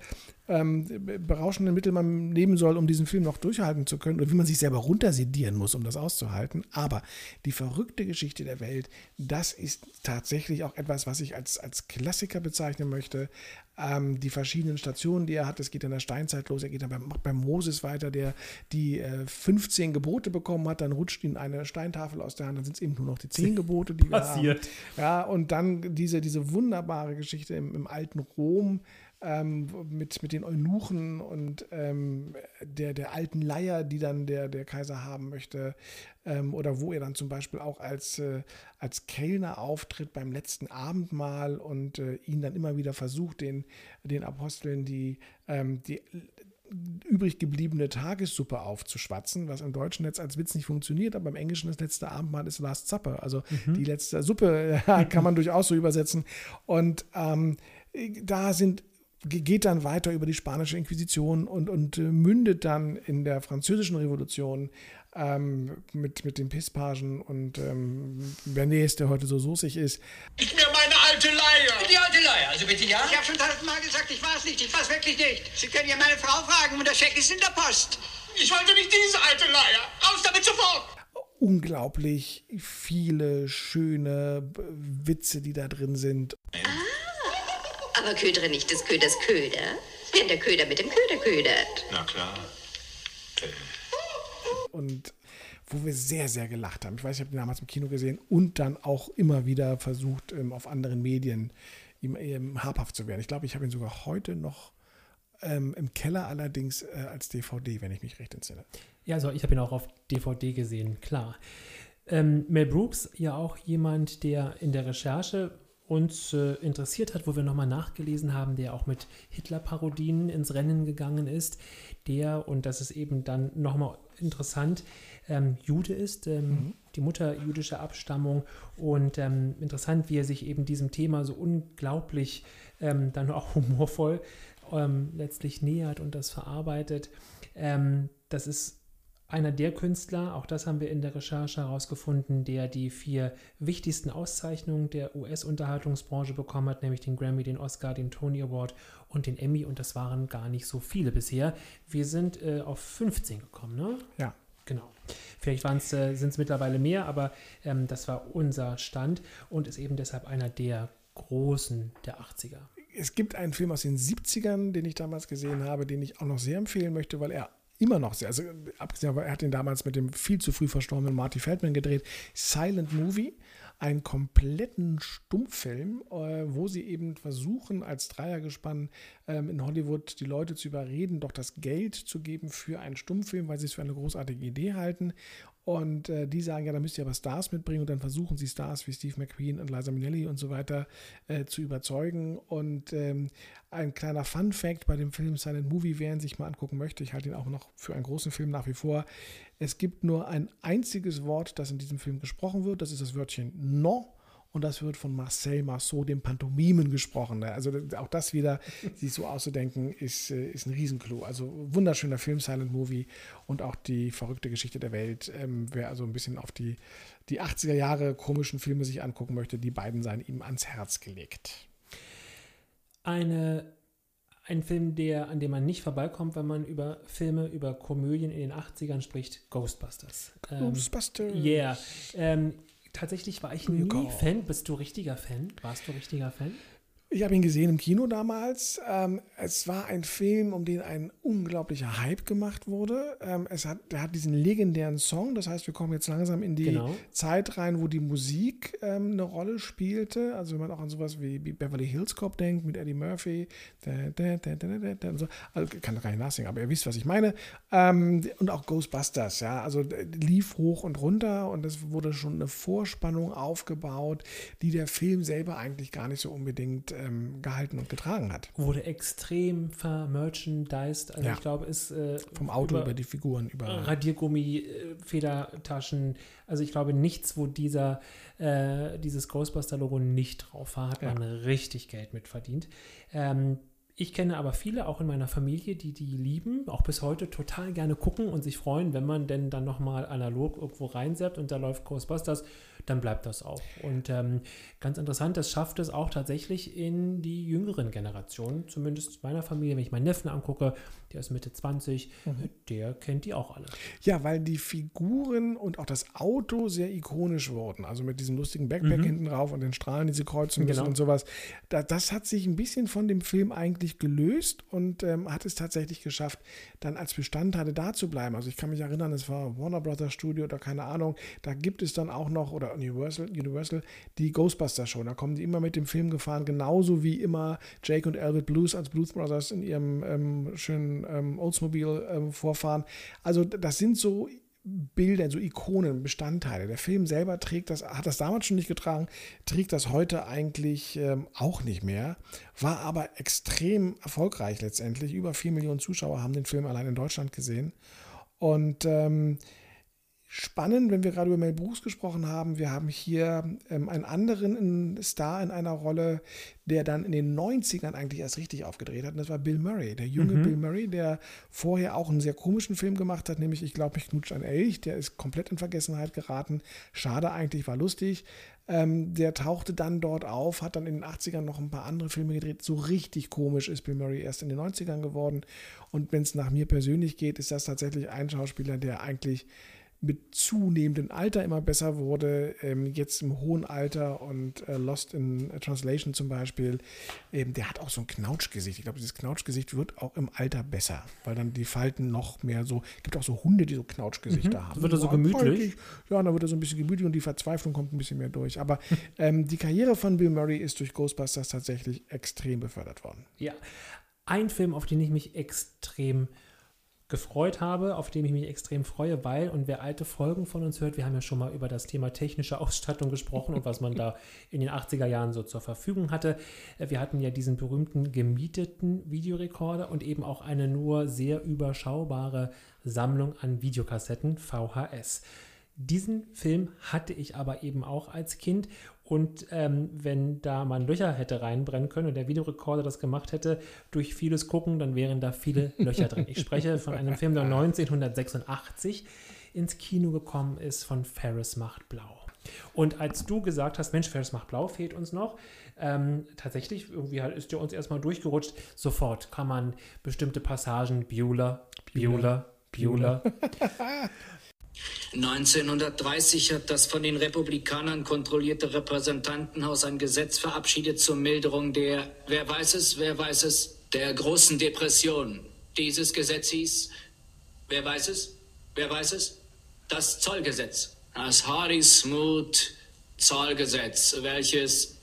ähm, berauschenden Mittel man nehmen soll, um diesen Film noch durchhalten zu können oder wie man sich selber runtersedieren muss, um das auszuhalten. Aber die verrückte Geschichte der Welt, das ist tatsächlich auch etwas, was ich als, als Klassiker bezeichnen möchte. Ähm, die verschiedenen Stationen, die er hat, es geht in der Steinzeit los, er geht dann beim, beim Moses weiter, der die äh, 15 Gebote bekommen hat, dann rutscht ihm eine Steintafel aus der Hand, dann sind es eben nur noch die 10 Gebote, die wir Passiert. haben. Ja, und dann diese, diese wunderbare Geschichte im, im alten Rom, ähm, mit, mit den Eunuchen und ähm, der, der alten Leier, die dann der, der Kaiser haben möchte, ähm, oder wo er dann zum Beispiel auch als, äh, als Kellner auftritt beim letzten Abendmahl und äh, ihn dann immer wieder versucht, den, den Aposteln die, ähm, die übrig gebliebene Tagessuppe aufzuschwatzen, was im Deutschen jetzt als Witz nicht funktioniert, aber im Englischen das letzte Abendmahl ist Last Supper, also mhm. die letzte Suppe kann man durchaus so übersetzen. Und ähm, da sind geht dann weiter über die spanische Inquisition und, und äh, mündet dann in der französischen Revolution ähm, mit, mit den Pisspagen und ähm, Bernays, der heute so soßig ist. Ich mir meine alte Leier. Die alte Leier, also bitte ja? Ich habe schon tausendmal gesagt, ich war es nicht. Ich war es wirklich nicht. Sie können ja meine Frau fragen und der Scheck ist in der Post. Ich wollte nicht diese alte Leier. Raus damit sofort. Unglaublich viele schöne Witze, die da drin sind. Ah. Aber ködere nicht des Köders Köder, wenn der Köder mit dem Köder ködert. Na klar. Und wo wir sehr, sehr gelacht haben. Ich weiß, ich habe den damals im Kino gesehen und dann auch immer wieder versucht, ähm, auf anderen Medien ihm, ihm habhaft zu werden. Ich glaube, ich habe ihn sogar heute noch ähm, im Keller allerdings äh, als DVD, wenn ich mich recht entsinne. Ja, also ich habe ihn auch auf DVD gesehen, klar. Ähm, Mel Brooks, ja auch jemand, der in der Recherche uns äh, interessiert hat, wo wir nochmal nachgelesen haben, der auch mit Hitler-Parodien ins Rennen gegangen ist, der, und das ist eben dann nochmal interessant, ähm, Jude ist, ähm, mhm. die Mutter jüdischer Abstammung und ähm, interessant, wie er sich eben diesem Thema so unglaublich ähm, dann auch humorvoll ähm, letztlich nähert und das verarbeitet. Ähm, das ist einer der Künstler, auch das haben wir in der Recherche herausgefunden, der die vier wichtigsten Auszeichnungen der US-Unterhaltungsbranche bekommen hat, nämlich den Grammy, den Oscar, den Tony Award und den Emmy. Und das waren gar nicht so viele bisher. Wir sind äh, auf 15 gekommen, ne? Ja. Genau. Vielleicht äh, sind es mittlerweile mehr, aber ähm, das war unser Stand und ist eben deshalb einer der großen der 80er. Es gibt einen Film aus den 70ern, den ich damals gesehen habe, den ich auch noch sehr empfehlen möchte, weil er immer noch sehr, also abgesehen, er hat ihn damals mit dem viel zu früh verstorbenen Marty Feldman gedreht, Silent Movie, einen kompletten Stummfilm, äh, wo sie eben versuchen, als Dreiergespann ähm, in Hollywood die Leute zu überreden, doch das Geld zu geben für einen Stummfilm, weil sie es für eine großartige Idee halten. Und äh, die sagen, ja, da müsst ihr aber Stars mitbringen und dann versuchen sie Stars wie Steve McQueen und Liza Minnelli und so weiter äh, zu überzeugen. Und ähm, ein kleiner Fun Fact bei dem Film Silent Movie, wer ihn sich mal angucken möchte, ich halte ihn auch noch für einen großen Film nach wie vor. Es gibt nur ein einziges Wort, das in diesem Film gesprochen wird, das ist das Wörtchen No und das wird von Marcel Marceau, dem Pantomimen, gesprochen. Also auch das wieder, sich so auszudenken, ist, äh, ist ein Riesenclou. Also wunderschöner Film, Silent Movie und auch die verrückte Geschichte der Welt. Ähm, wer also ein bisschen auf die, die 80er Jahre komischen Filme sich angucken möchte, die beiden seien ihm ans Herz gelegt. Eine ein Film, der, an dem man nicht vorbeikommt, wenn man über Filme, über Komödien in den 80ern spricht, Ghostbusters. Ghostbusters. Ähm, yeah. Ähm, tatsächlich war ich nie Fan. Bist du richtiger Fan? Warst du richtiger Fan? Ich habe ihn gesehen im Kino damals. Ähm, es war ein Film, um den ein unglaublicher Hype gemacht wurde. Ähm, es hat, der hat diesen legendären Song. Das heißt, wir kommen jetzt langsam in die genau. Zeit rein, wo die Musik ähm, eine Rolle spielte. Also wenn man auch an sowas wie, Beverly Hills Cop denkt mit Eddie Murphy. Da, da, da, so. Also kann gar nicht nachsingen, aber ihr wisst, was ich meine. Und auch Ghostbusters. Ja, also lief hoch und runter und es wurde schon eine Vorspannung aufgebaut, die der Film selber eigentlich gar nicht so unbedingt ähm, gehalten und getragen hat. Wurde extrem vermerchandised. Also Ja. ich glaube, ist äh, Vom Auto über, die Figuren, über Radiergummi, äh, Federtaschen. Also ich glaube, nichts, wo dieser äh, dieses Ghostbuster-Logo nicht drauf war, hat Ja. man richtig Geld mit verdient. Ähm, ich kenne aber viele, auch in meiner Familie, die die lieben, auch bis heute total gerne gucken und sich freuen, wenn man denn dann nochmal analog irgendwo reinseppt und da läuft Ghostbusters, dann bleibt das auch. Und ähm, ganz interessant, das schafft es auch tatsächlich in die jüngeren Generationen, zumindest meiner Familie, wenn ich meinen Neffen angucke, der ist Mitte 20, Mhm. der kennt die auch alle. Ja, weil die Figuren und auch das Auto sehr ikonisch wurden. Also mit diesem lustigen Backpack Mhm. hinten drauf und den Strahlen, die sie kreuzen müssen Genau. und sowas. Da, das hat sich ein bisschen von dem Film eigentlich gelöst und ähm, hat es tatsächlich geschafft, dann als Bestandteile da zu bleiben. Also ich kann mich erinnern, es war Warner Brothers Studio oder keine Ahnung. Da gibt es dann auch noch, oder Universal, Universal die Ghostbuster Show. Da kommen die immer mit dem Film gefahren, genauso wie immer Jake und Elwood Blues als Blues Brothers in ihrem ähm, schönen ähm, Oldsmobile ähm, vorfahren. Also das sind so Bilder, so Ikonen, Bestandteile. Der Film selber trägt das, hat das damals schon nicht getragen, trägt das heute eigentlich ähm, auch nicht mehr, war aber extrem erfolgreich letztendlich. Über 4 Millionen Zuschauer haben den Film allein in Deutschland gesehen. Und ähm, spannend, wenn wir gerade über Mel Brooks gesprochen haben, wir haben hier ähm, einen anderen Star in einer Rolle, der dann in den 90ern eigentlich erst richtig aufgedreht hat. Und das war Bill Murray, der junge Mhm. Bill Murray, der vorher auch einen sehr komischen Film gemacht hat, nämlich Ich glaube, mich knutscht ein Elch. Der ist komplett in Vergessenheit geraten. Schade eigentlich, war lustig. Ähm, der tauchte dann dort auf, hat dann in den 80ern noch ein paar andere Filme gedreht. So richtig komisch ist Bill Murray erst in den 90ern geworden. Und wenn es nach mir persönlich geht, ist das tatsächlich ein Schauspieler, der eigentlich mit zunehmendem Alter immer besser wurde, ähm, jetzt im hohen Alter und äh, Lost in Translation zum Beispiel, ähm, der hat auch so ein Knautschgesicht. Ich glaube, dieses Knautschgesicht wird auch im Alter besser, weil dann die Falten noch mehr so, gibt auch so Hunde, die so Knautschgesichter Mhm. haben. Wird er so gemütlich? freundlich. Ja, dann wird er so ein bisschen gemütlich und die Verzweiflung kommt ein bisschen mehr durch. Aber ähm, die Karriere von Bill Murray ist durch Ghostbusters tatsächlich extrem befördert worden. Ja. Ein Film, auf den ich mich extrem gefreut habe, auf den ich mich extrem freue, weil, und wer alte Folgen von uns hört, wir haben ja schon mal über das Thema technische Ausstattung gesprochen und was man da in den 80er Jahren so zur Verfügung hatte. Äh, Wir hatten ja diesen berühmten gemieteten Videorekorder und eben auch eine nur sehr überschaubare Sammlung an Videokassetten, VHS. Diesen Film hatte ich aber eben auch als Kind und ähm, wenn da man Löcher hätte reinbrennen können und der Videorekorder das gemacht hätte, durch vieles Gucken, dann wären da viele Löcher drin. Ich spreche von einem Film, der 1986 ins Kino gekommen ist, von Ferris macht blau. Und als du gesagt hast, Mensch, Ferris macht blau fehlt uns noch, ähm, tatsächlich, irgendwie ist der uns erstmal durchgerutscht, sofort kann man bestimmte Passagen, Bueller, Bueller, Bueller, 1930 hat das von den Republikanern kontrollierte Repräsentantenhaus ein Gesetz verabschiedet zur Milderung der, wer weiß es, wer weiß es, der großen Depression. Dieses Gesetz hieß, wer weiß es, wer weiß es, das Zollgesetz. Das Hardy Smooth Zollgesetz, welches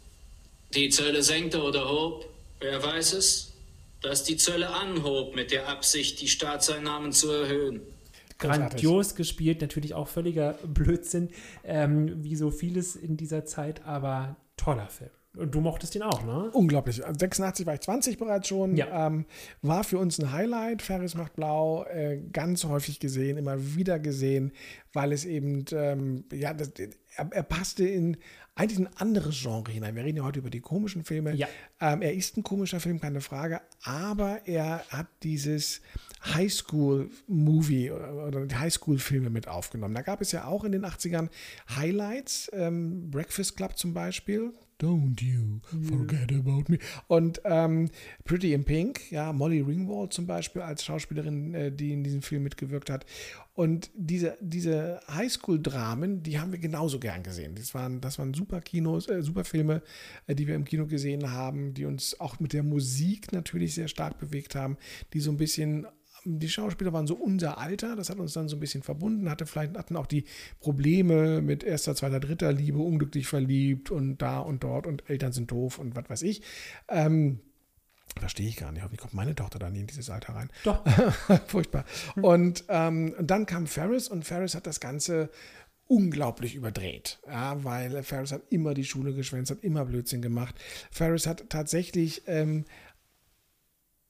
die Zölle senkte oder hob, wer weiß es, das die Zölle anhob mit der Absicht, die Staatseinnahmen zu erhöhen. Grandios gespielt, natürlich auch völliger Blödsinn, ähm, wie so vieles in dieser Zeit, aber toller Film. Und du mochtest ihn auch, ne? Unglaublich. Also 86 war ich 20 bereits schon. Ja. Ähm, war für uns ein Highlight. Ferris macht blau. Äh, ganz häufig gesehen, immer wieder gesehen, weil es eben, ähm, ja, das, er, er passte in eigentlich ein anderes Genre hinein. Wir reden ja heute über die komischen Filme. Ja. Ähm, er ist ein komischer Film, keine Frage, aber er hat dieses Highschool-Movie oder Highschool-Filme mit aufgenommen. Da gab es ja auch in den 80ern Highlights, ähm, Breakfast Club zum Beispiel. Don't you forget about me. Und ähm, Pretty in Pink, ja, Molly Ringwald zum Beispiel als Schauspielerin, äh, die in diesem Film mitgewirkt hat. Und diese, diese Highschool-Dramen, die haben wir genauso gern gesehen. Das waren, das waren super Kinos, äh, super Filme, äh, die wir im Kino gesehen haben, die uns auch mit der Musik natürlich sehr stark bewegt haben, die so ein bisschen die Schauspieler waren so unser Alter, das hat uns dann so ein bisschen verbunden, hatte vielleicht hatten auch die Probleme mit erster, zweiter, dritter Liebe, unglücklich verliebt und da und dort und Eltern sind doof und was weiß ich. Ähm, Verstehe ich gar nicht. Wie kommt meine Tochter da nie in dieses Alter rein? Doch. Furchtbar. Und ähm, dann kam Ferris und Ferris hat das Ganze unglaublich überdreht, ja, weil Ferris hat immer die Schule geschwänzt, hat immer Blödsinn gemacht. Ferris hat tatsächlich ähm,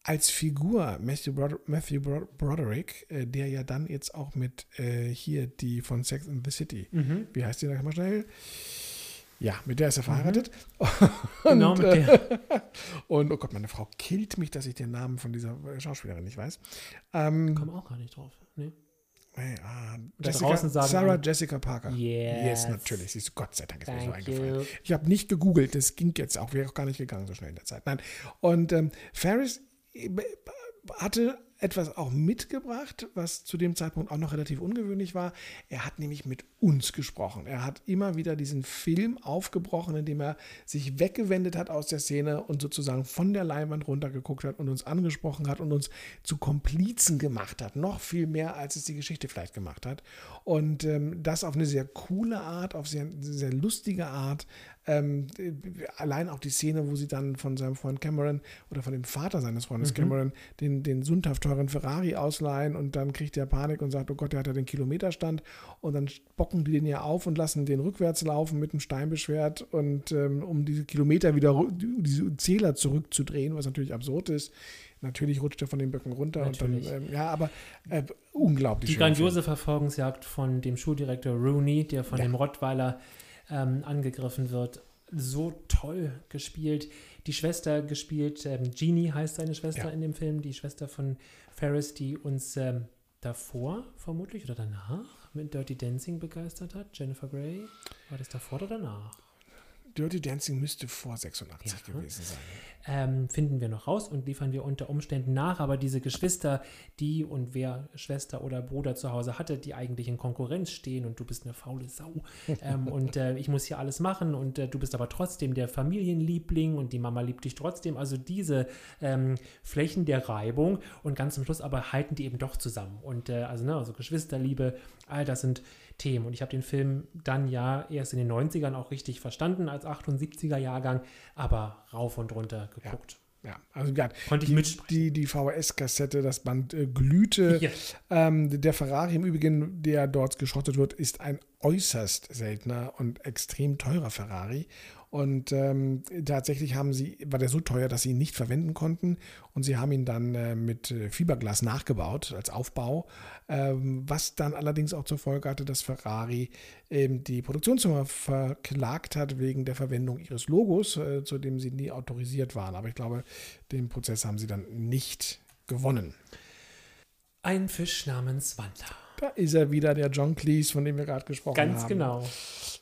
als Figur Matthew, Brod Matthew Brod Broderick, äh, der ja dann jetzt auch mit äh, hier die von Sex in the City, Mhm. wie heißt die da mal schnell? Ja, mit der ist er verheiratet. Genau, mit der. Und oh Gott, meine Frau killt mich, dass ich den Namen von dieser Schauspielerin nicht weiß. Ähm, Komm auch gar nicht drauf. Nee. Hey, ah, Jessica, Sarah Jessica Parker. Yes. Yes, natürlich. Siehst du, Gott sei Dank ist mir so Thank eingefallen. you. Ich habe nicht gegoogelt, das ging jetzt auch, wäre auch gar nicht gegangen so schnell in der Zeit. Nein. Und ähm, Ferris äh, hatte etwas auch mitgebracht, was zu dem Zeitpunkt auch noch relativ ungewöhnlich war. Er hat nämlich mit uns gesprochen. Er hat immer wieder diesen Film aufgebrochen, indem er sich weggewendet hat aus der Szene und sozusagen von der Leinwand runtergeguckt hat und uns angesprochen hat und uns zu Komplizen gemacht hat. Noch viel mehr, als es die Geschichte vielleicht gemacht hat. Und ähm, das auf eine sehr coole Art, auf sehr, sehr lustige Art. Ähm, äh, allein auch die Szene, wo sie dann von seinem Freund Cameron oder von dem Vater seines Freundes Mhm. Cameron den, den sündhaft teuren Ferrari ausleihen und dann kriegt er Panik und sagt, oh Gott, der hat ja den Kilometerstand und dann bocken die den ja auf und lassen den rückwärts laufen mit einem Steinbeschwert und ähm, um diese Kilometer wieder, diese Zähler zurückzudrehen, was natürlich absurd ist. Natürlich rutscht er von den Böcken runter Natürlich. und dann, ähm, ja, aber äh, unglaublich Die grandiose Verfolgungsjagd von dem Schuldirektor Rooney, der von Ja. dem Rottweiler ähm, angegriffen wird. So toll gespielt. Die Schwester gespielt, ähm, Jeannie heißt seine Schwester Ja. in dem Film, die Schwester von Ferris, die uns ähm, davor vermutlich oder danach mit Dirty Dancing begeistert hat. Jennifer Grey. War das davor oder danach? Dirty Dancing müsste vor 86 Ja. gewesen sein. ähm, finden wir noch raus und liefern wir unter Umständen nach. Aber diese Geschwister, die und wer Schwester oder Bruder zu Hause hatte, die eigentlich in Konkurrenz stehen und du bist eine faule Sau ähm, und äh, ich muss hier alles machen und äh, du bist aber trotzdem der Familienliebling und die Mama liebt dich trotzdem. Also diese ähm, Flächen der Reibung und ganz zum Schluss aber halten die eben doch zusammen. Und äh, also, ne, also Geschwisterliebe, all das sind Themen. Und ich habe den Film dann ja erst in den 90ern auch richtig verstanden als 78er Jahrgang, aber rauf und runter geguckt. Ja, also ja, Konnte ich die, mitsprechen. die, die VHS-Kassette, das Band äh, glühte. Ja. Ähm, der Ferrari im Übrigen, der dort geschrottet wird, ist ein äußerst seltener und extrem teurer Ferrari. Und ähm, tatsächlich haben sie, war der so teuer, dass sie ihn nicht verwenden konnten. Und sie haben ihn dann äh, mit äh, Fiberglas nachgebaut als Aufbau, ähm, was dann allerdings auch zur Folge hatte, dass Ferrari ähm, die Produktionsfirma verklagt hat wegen der Verwendung ihres Logos, äh, zu dem sie nie autorisiert waren. Aber ich glaube, den Prozess haben sie dann nicht gewonnen. Ein Fisch namens Wanda. Da ist er wieder, der John Cleese, von dem wir gerade gesprochen haben. Ganz genau.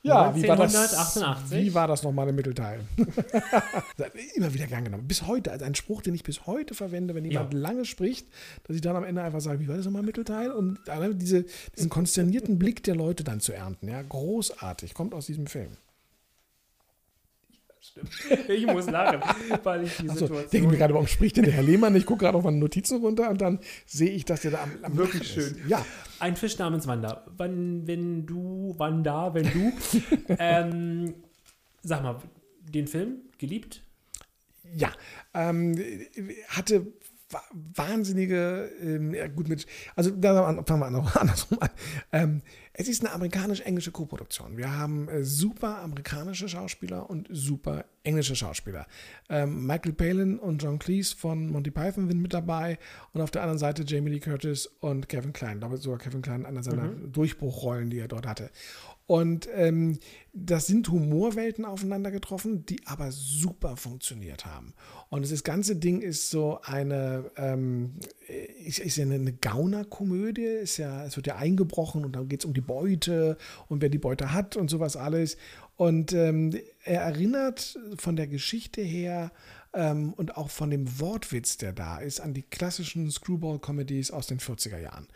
Ja, wie war das? 1988. Wie war das nochmal im Mittelteil? Immer wieder gern genommen. Bis heute, also ein Spruch, den ich bis heute verwende, wenn jemand Ja. lange spricht, dass ich dann am Ende einfach sage, wie war das nochmal im Mittelteil? Und diese, diesen konsternierten Blick der Leute dann zu ernten. Ja, großartig. Kommt aus diesem Film. Ich muss lachen, weil ich die Achso, Situation. denke mir gerade, warum spricht denn der Herr Lehmann? Ich gucke gerade auf meine Notizen runter und dann sehe ich, dass der da am, am Wirklich schön. Ja, Ein Fisch namens Wanda. Wann, wenn du, wann da, wenn du. ähm, sag mal, den Film geliebt? Ja, ähm, hatte wahnsinnige, ähm, ja gut mit, also da fangen wir an, andersrum an. Ähm, es ist eine amerikanisch-englische Koproduktion. Wir haben äh, super amerikanische Schauspieler und super englische Schauspieler. Ähm, Michael Palin und John Cleese von Monty Python sind mit dabei und auf der anderen Seite Jamie Lee Curtis und Kevin Klein. Ich glaube sogar Kevin Klein einer seiner Durchbruchrollen, die er dort hatte. Und ähm, das sind Humorwelten aufeinander getroffen, die aber super funktioniert haben. Und das ganze Ding ist so eine, ähm, ist, ist ja eine, eine Gaunerkomödie, ist ja, es wird ja eingebrochen und dann geht es um die Beute und wer die Beute hat und sowas alles. Und ähm, er erinnert von der Geschichte her ähm, und auch von dem Wortwitz, der da ist, an die klassischen Screwball-Comedies aus den 40er Jahren.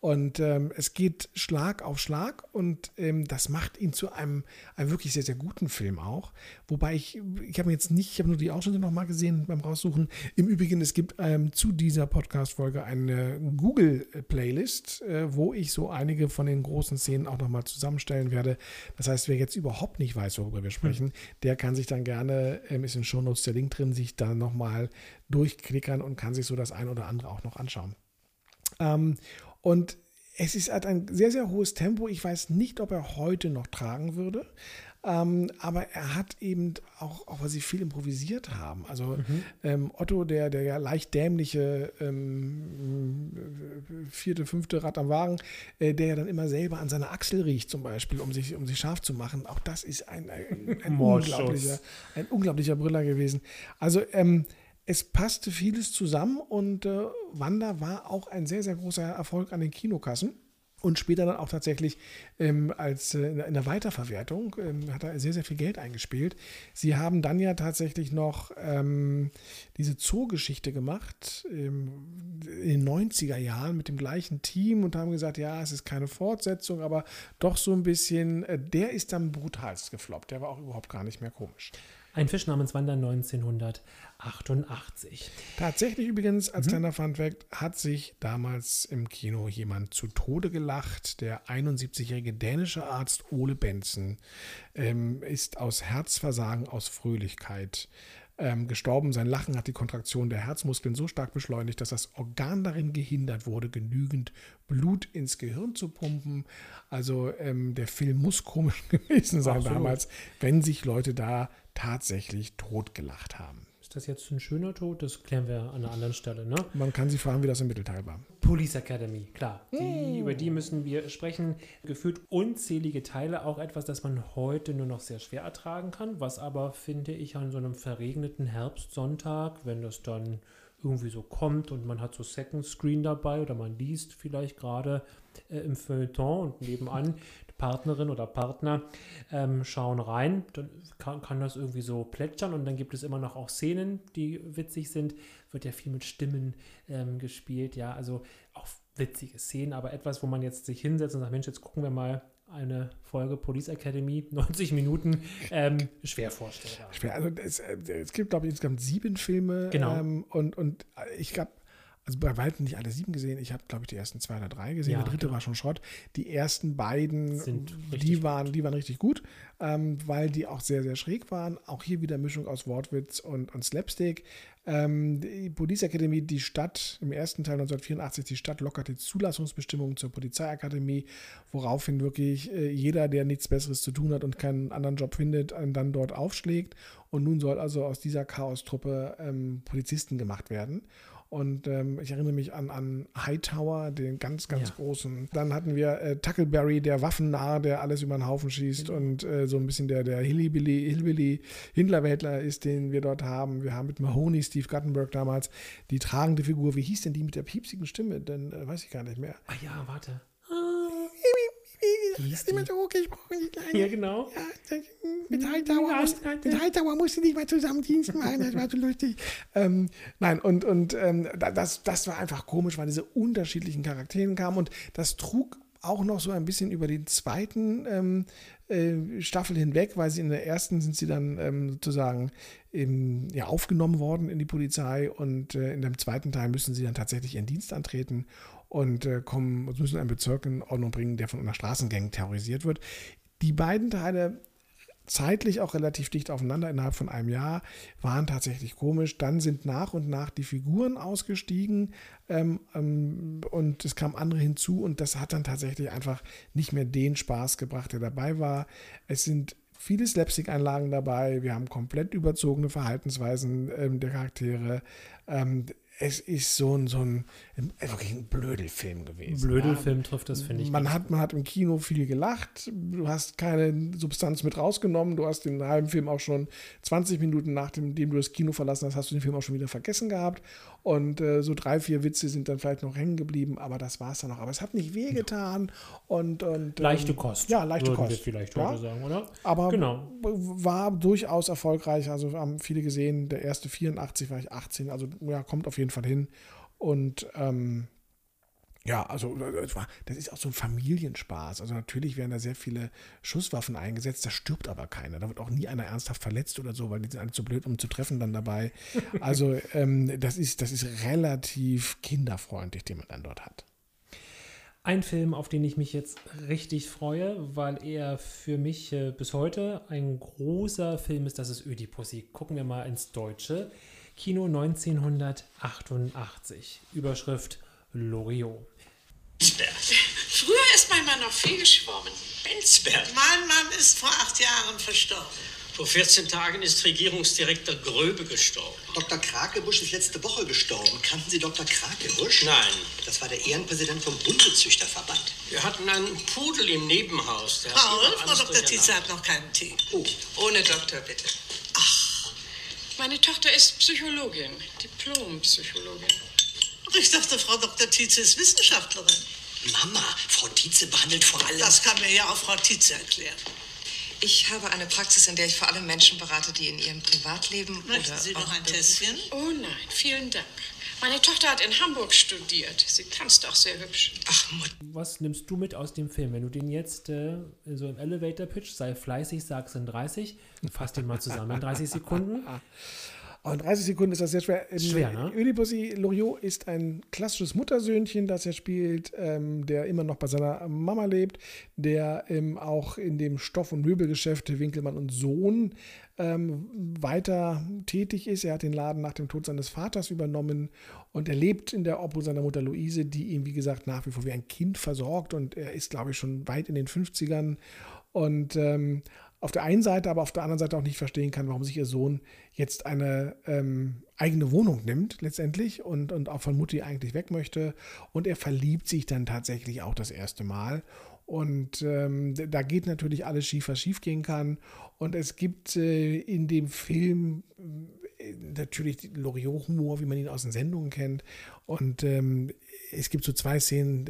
Und ähm, es geht Schlag auf Schlag und ähm, das macht ihn zu einem, einem wirklich sehr, sehr guten Film auch. Wobei ich, ich habe jetzt nicht, ich habe nur die Ausschnitte nochmal gesehen beim Raussuchen. Im Übrigen, es gibt ähm, zu dieser Podcast-Folge eine Google-Playlist, äh, wo ich so einige von den großen Szenen auch nochmal zusammenstellen werde. Das heißt, wer jetzt überhaupt nicht weiß, worüber wir sprechen, der kann sich dann gerne, ähm, ist in Shownotes der Link drin, sich dann nochmal durchklickern und kann sich so das ein oder andere auch noch anschauen. Ähm, und es ist halt ein sehr, sehr hohes Tempo. Ich weiß nicht, ob er heute noch tragen würde. Ähm, aber er hat eben auch, auch weil sie viel improvisiert haben. Also ähm, Otto, der, der ja leicht dämliche ähm, vierte, fünfte Rad am Wagen, äh, der ja dann immer selber an seiner Achsel riecht, zum Beispiel, um sich, um sich scharf zu machen. Auch das ist ein, ein, ein unglaublicher, ein unglaublicher Brüller gewesen. Also ähm, es passte vieles zusammen und äh, Wanda war auch ein sehr, sehr großer Erfolg an den Kinokassen. Und später dann auch tatsächlich ähm, als äh, in der- Weiterverwertung ähm, hat er sehr, sehr viel Geld eingespielt. Sie haben dann ja tatsächlich noch ähm, diese Zoo-Geschichte gemacht ähm, in den 90er Jahren mit dem gleichen Team und haben gesagt, ja, es ist keine Fortsetzung, aber doch so ein bisschen, äh, der ist dann brutalst gefloppt. Der war auch überhaupt gar nicht mehr komisch. Ein Fisch namens Wanda 1988. Tatsächlich übrigens, als kleiner Funfact, hat sich damals im Kino jemand zu Tode gelacht. Der 71-jährige dänische Arzt Ole Benson ähm, ist aus Herzversagen, aus Fröhlichkeit ähm, gestorben. Sein Lachen hat die Kontraktion der Herzmuskeln so stark beschleunigt, dass das Organ darin gehindert wurde, genügend Blut ins Gehirn zu pumpen. Also ähm, der Film muss komisch gewesen sein Absolut. damals, wenn sich Leute da tatsächlich totgelacht haben. Ist das jetzt ein schöner Tod? Das klären wir an einer anderen Stelle, ne? Man kann sich fragen, wie das im Mittelteil war. Police Academy, klar. Die, Über die müssen wir sprechen. Gefühlt unzählige Teile, auch etwas, das man heute nur noch sehr schwer ertragen kann, was aber, finde ich, an so einem verregneten Herbstsonntag, wenn das dann irgendwie so kommt und man hat so Second Screen dabei oder man liest vielleicht gerade äh, im Feuilleton und nebenan Partnerin oder Partner ähm, schauen rein. Dann kann, kann das irgendwie so plätschern und dann gibt es immer noch auch Szenen, die witzig sind. Wird ja viel mit Stimmen ähm, gespielt, ja, also auch witzige Szenen, aber etwas, wo man jetzt sich hinsetzt und sagt, Mensch, jetzt gucken wir mal eine Folge Police Academy, 90 Minuten, ähm, schwer vorstellbar. Schwer, also es, es gibt, glaube ich, insgesamt sieben Filme. Genau. Ähm, und, und ich habe also bei weitem nicht alle sieben gesehen. Ich habe, glaube ich, die ersten zwei oder drei gesehen. Ja, der dritte genau. war schon Schrott. Die ersten beiden, Sind die, waren, die waren richtig gut, ähm, weil die auch sehr, sehr schräg waren. Auch hier wieder Mischung aus Wortwitz und, und Slapstick. Ähm, die Police Academy, die Stadt, im ersten Teil 1984, die Stadt lockert die Zulassungsbestimmungen zur Polizeiakademie, woraufhin wirklich äh, jeder, der nichts Besseres zu tun hat und keinen anderen Job findet, dann dort aufschlägt. Und nun soll also aus dieser Chaostruppe ähm, Polizisten gemacht werden. Und ähm, ich erinnere mich an, an Hightower, den ganz, ganz Ja. großen. Dann hatten wir äh, Tuckleberry, der Waffennarr, der alles über den Haufen schießt und äh, so ein bisschen der, der Hillbilly, Hillbilly Hindlerwäldler ist, den wir dort haben. Wir haben mit Mahoney, Steve Guttenberg damals, die tragende Figur. Wie hieß denn die mit der piepsigen Stimme? Denn äh, weiß ich gar nicht mehr. Ah ja, warte. Das ist immer so hochgesprochen, die Kleine. Ja, genau. Ja, das, mit Hightower, muss, mit Hightower musste nicht mal zusammen Dienst machen, das war so lustig. Ähm, nein, und, und ähm, da- das, das war einfach komisch, weil diese unterschiedlichen Charakteren kamen und das trug auch noch so ein bisschen über den zweiten ähm, äh, Staffel hinweg, weil sie in der ersten sind sie dann ähm, sozusagen ähm, ja, aufgenommen worden in die Polizei und äh, in dem zweiten Teil müssen sie dann tatsächlich ihren Dienst antreten und äh, kommen, müssen einen Bezirk in Ordnung bringen, der von einer Straßengang terrorisiert wird. Die beiden Teile zeitlich auch relativ dicht aufeinander innerhalb von einem Jahr, waren tatsächlich komisch. Dann sind nach und nach die Figuren ausgestiegen ähm, ähm, und es kamen andere hinzu und das hat dann tatsächlich einfach nicht mehr den Spaß gebracht, der dabei war. Es sind viele Slapstick-Einlagen dabei, wir haben komplett überzogene Verhaltensweisen ähm, der Charaktere. Es ist so ein, so ein, wirklich ein Blödelfilm gewesen. Blödelfilm trifft das, finde ich. Man hat, man hat im Kino viel gelacht, du hast keine Substanz mit rausgenommen, du hast den halben Film auch schon 20 Minuten nachdem du das Kino verlassen hast, hast du den Film auch schon wieder vergessen gehabt. Und äh, so drei, vier Witze sind dann vielleicht noch hängen geblieben, aber das war es dann auch. Aber es hat nicht wehgetan und, und Leichte ähm, Kost, Ja, leichte würden wir Kost. vielleicht ja. heute sagen, oder? Aber Genau. war durchaus erfolgreich. Also haben viele gesehen. Der erste 84 war ich 18, also ja, kommt auf jeden Fall hin. Und ähm, ja, also das, war, das ist auch so ein Familienspaß. Also natürlich werden da sehr viele Schusswaffen eingesetzt, da stirbt aber keiner. Da wird auch nie einer ernsthaft verletzt oder so, weil die sind alle zu blöd, um zu treffen dann dabei. Also ähm, das, ist, das ist relativ kinderfreundlich, den man dann dort hat. Ein Film, auf den ich mich jetzt richtig freue, weil er für mich äh, bis heute ein großer Film ist, das ist Ödipussy. Gucken wir mal ins Deutsche. Kino 1988. Überschrift Loriot. Früher ist mein Mann noch viel geschwommen. Benzberg. Mein Mann ist vor acht Jahren verstorben. Vor 14 Tagen ist Regierungsdirektor Gröbe gestorben. Dr. Krakebusch ist letzte Woche gestorben. Kannten Sie Dr. Krakebusch? Nein. Das war der Ehrenpräsident vom Hundezüchterverband. Wir hatten einen Pudel im Nebenhaus. Der Paul, Frau Dr. Tietze hat noch keinen Tee. Oh. Ohne Doktor, bitte. Meine Tochter ist Psychologin, Diplompsychologin. Ach, Ich dachte, Frau Dr. Tietze ist Wissenschaftlerin. Mama, Frau Tietze behandelt vor allem... Das kann mir ja auch Frau Tietze erklären. Ich habe eine Praxis, in der ich vor allem Menschen berate, die in ihrem Privatleben Möchten oder Sie auch noch ein Tässchen? Oh nein, vielen Dank. Meine Tochter hat in Hamburg studiert. Sie tanzt auch sehr hübsch. Ach, Mutter. Was nimmst du mit aus dem Film? Wenn du den jetzt äh, so im Elevator pitch, sei fleißig, sag's in 30, fass den mal zusammen in 30 Sekunden. Und 30 Sekunden ist das sehr schwer. Schwer, ne? Ödipussy Loriot ist ein klassisches Muttersöhnchen, das er spielt, ähm, der immer noch bei seiner Mama lebt, der ähm, auch in dem Stoff- und Möbelgeschäft Winkelmann und Sohn ähm, weiter tätig ist. Er hat den Laden nach dem Tod seines Vaters übernommen und er lebt in der Obhut seiner Mutter Luise, die ihn, wie gesagt, nach wie vor wie ein Kind versorgt und er ist, glaube ich, schon weit in den 50ern und ähm, auf der einen Seite, aber auf der anderen Seite auch nicht verstehen kann, warum sich ihr Sohn jetzt eine ähm, eigene Wohnung nimmt, letztendlich, und, und auch von Mutti eigentlich weg möchte. Und er verliebt sich dann tatsächlich auch das erste Mal. Und ähm, da geht natürlich alles schief, was schief gehen kann. Und es gibt äh, in dem Film äh, natürlich Loriot-Humor, wie man ihn aus den Sendungen kennt. Und ähm, es gibt so zwei Szenen.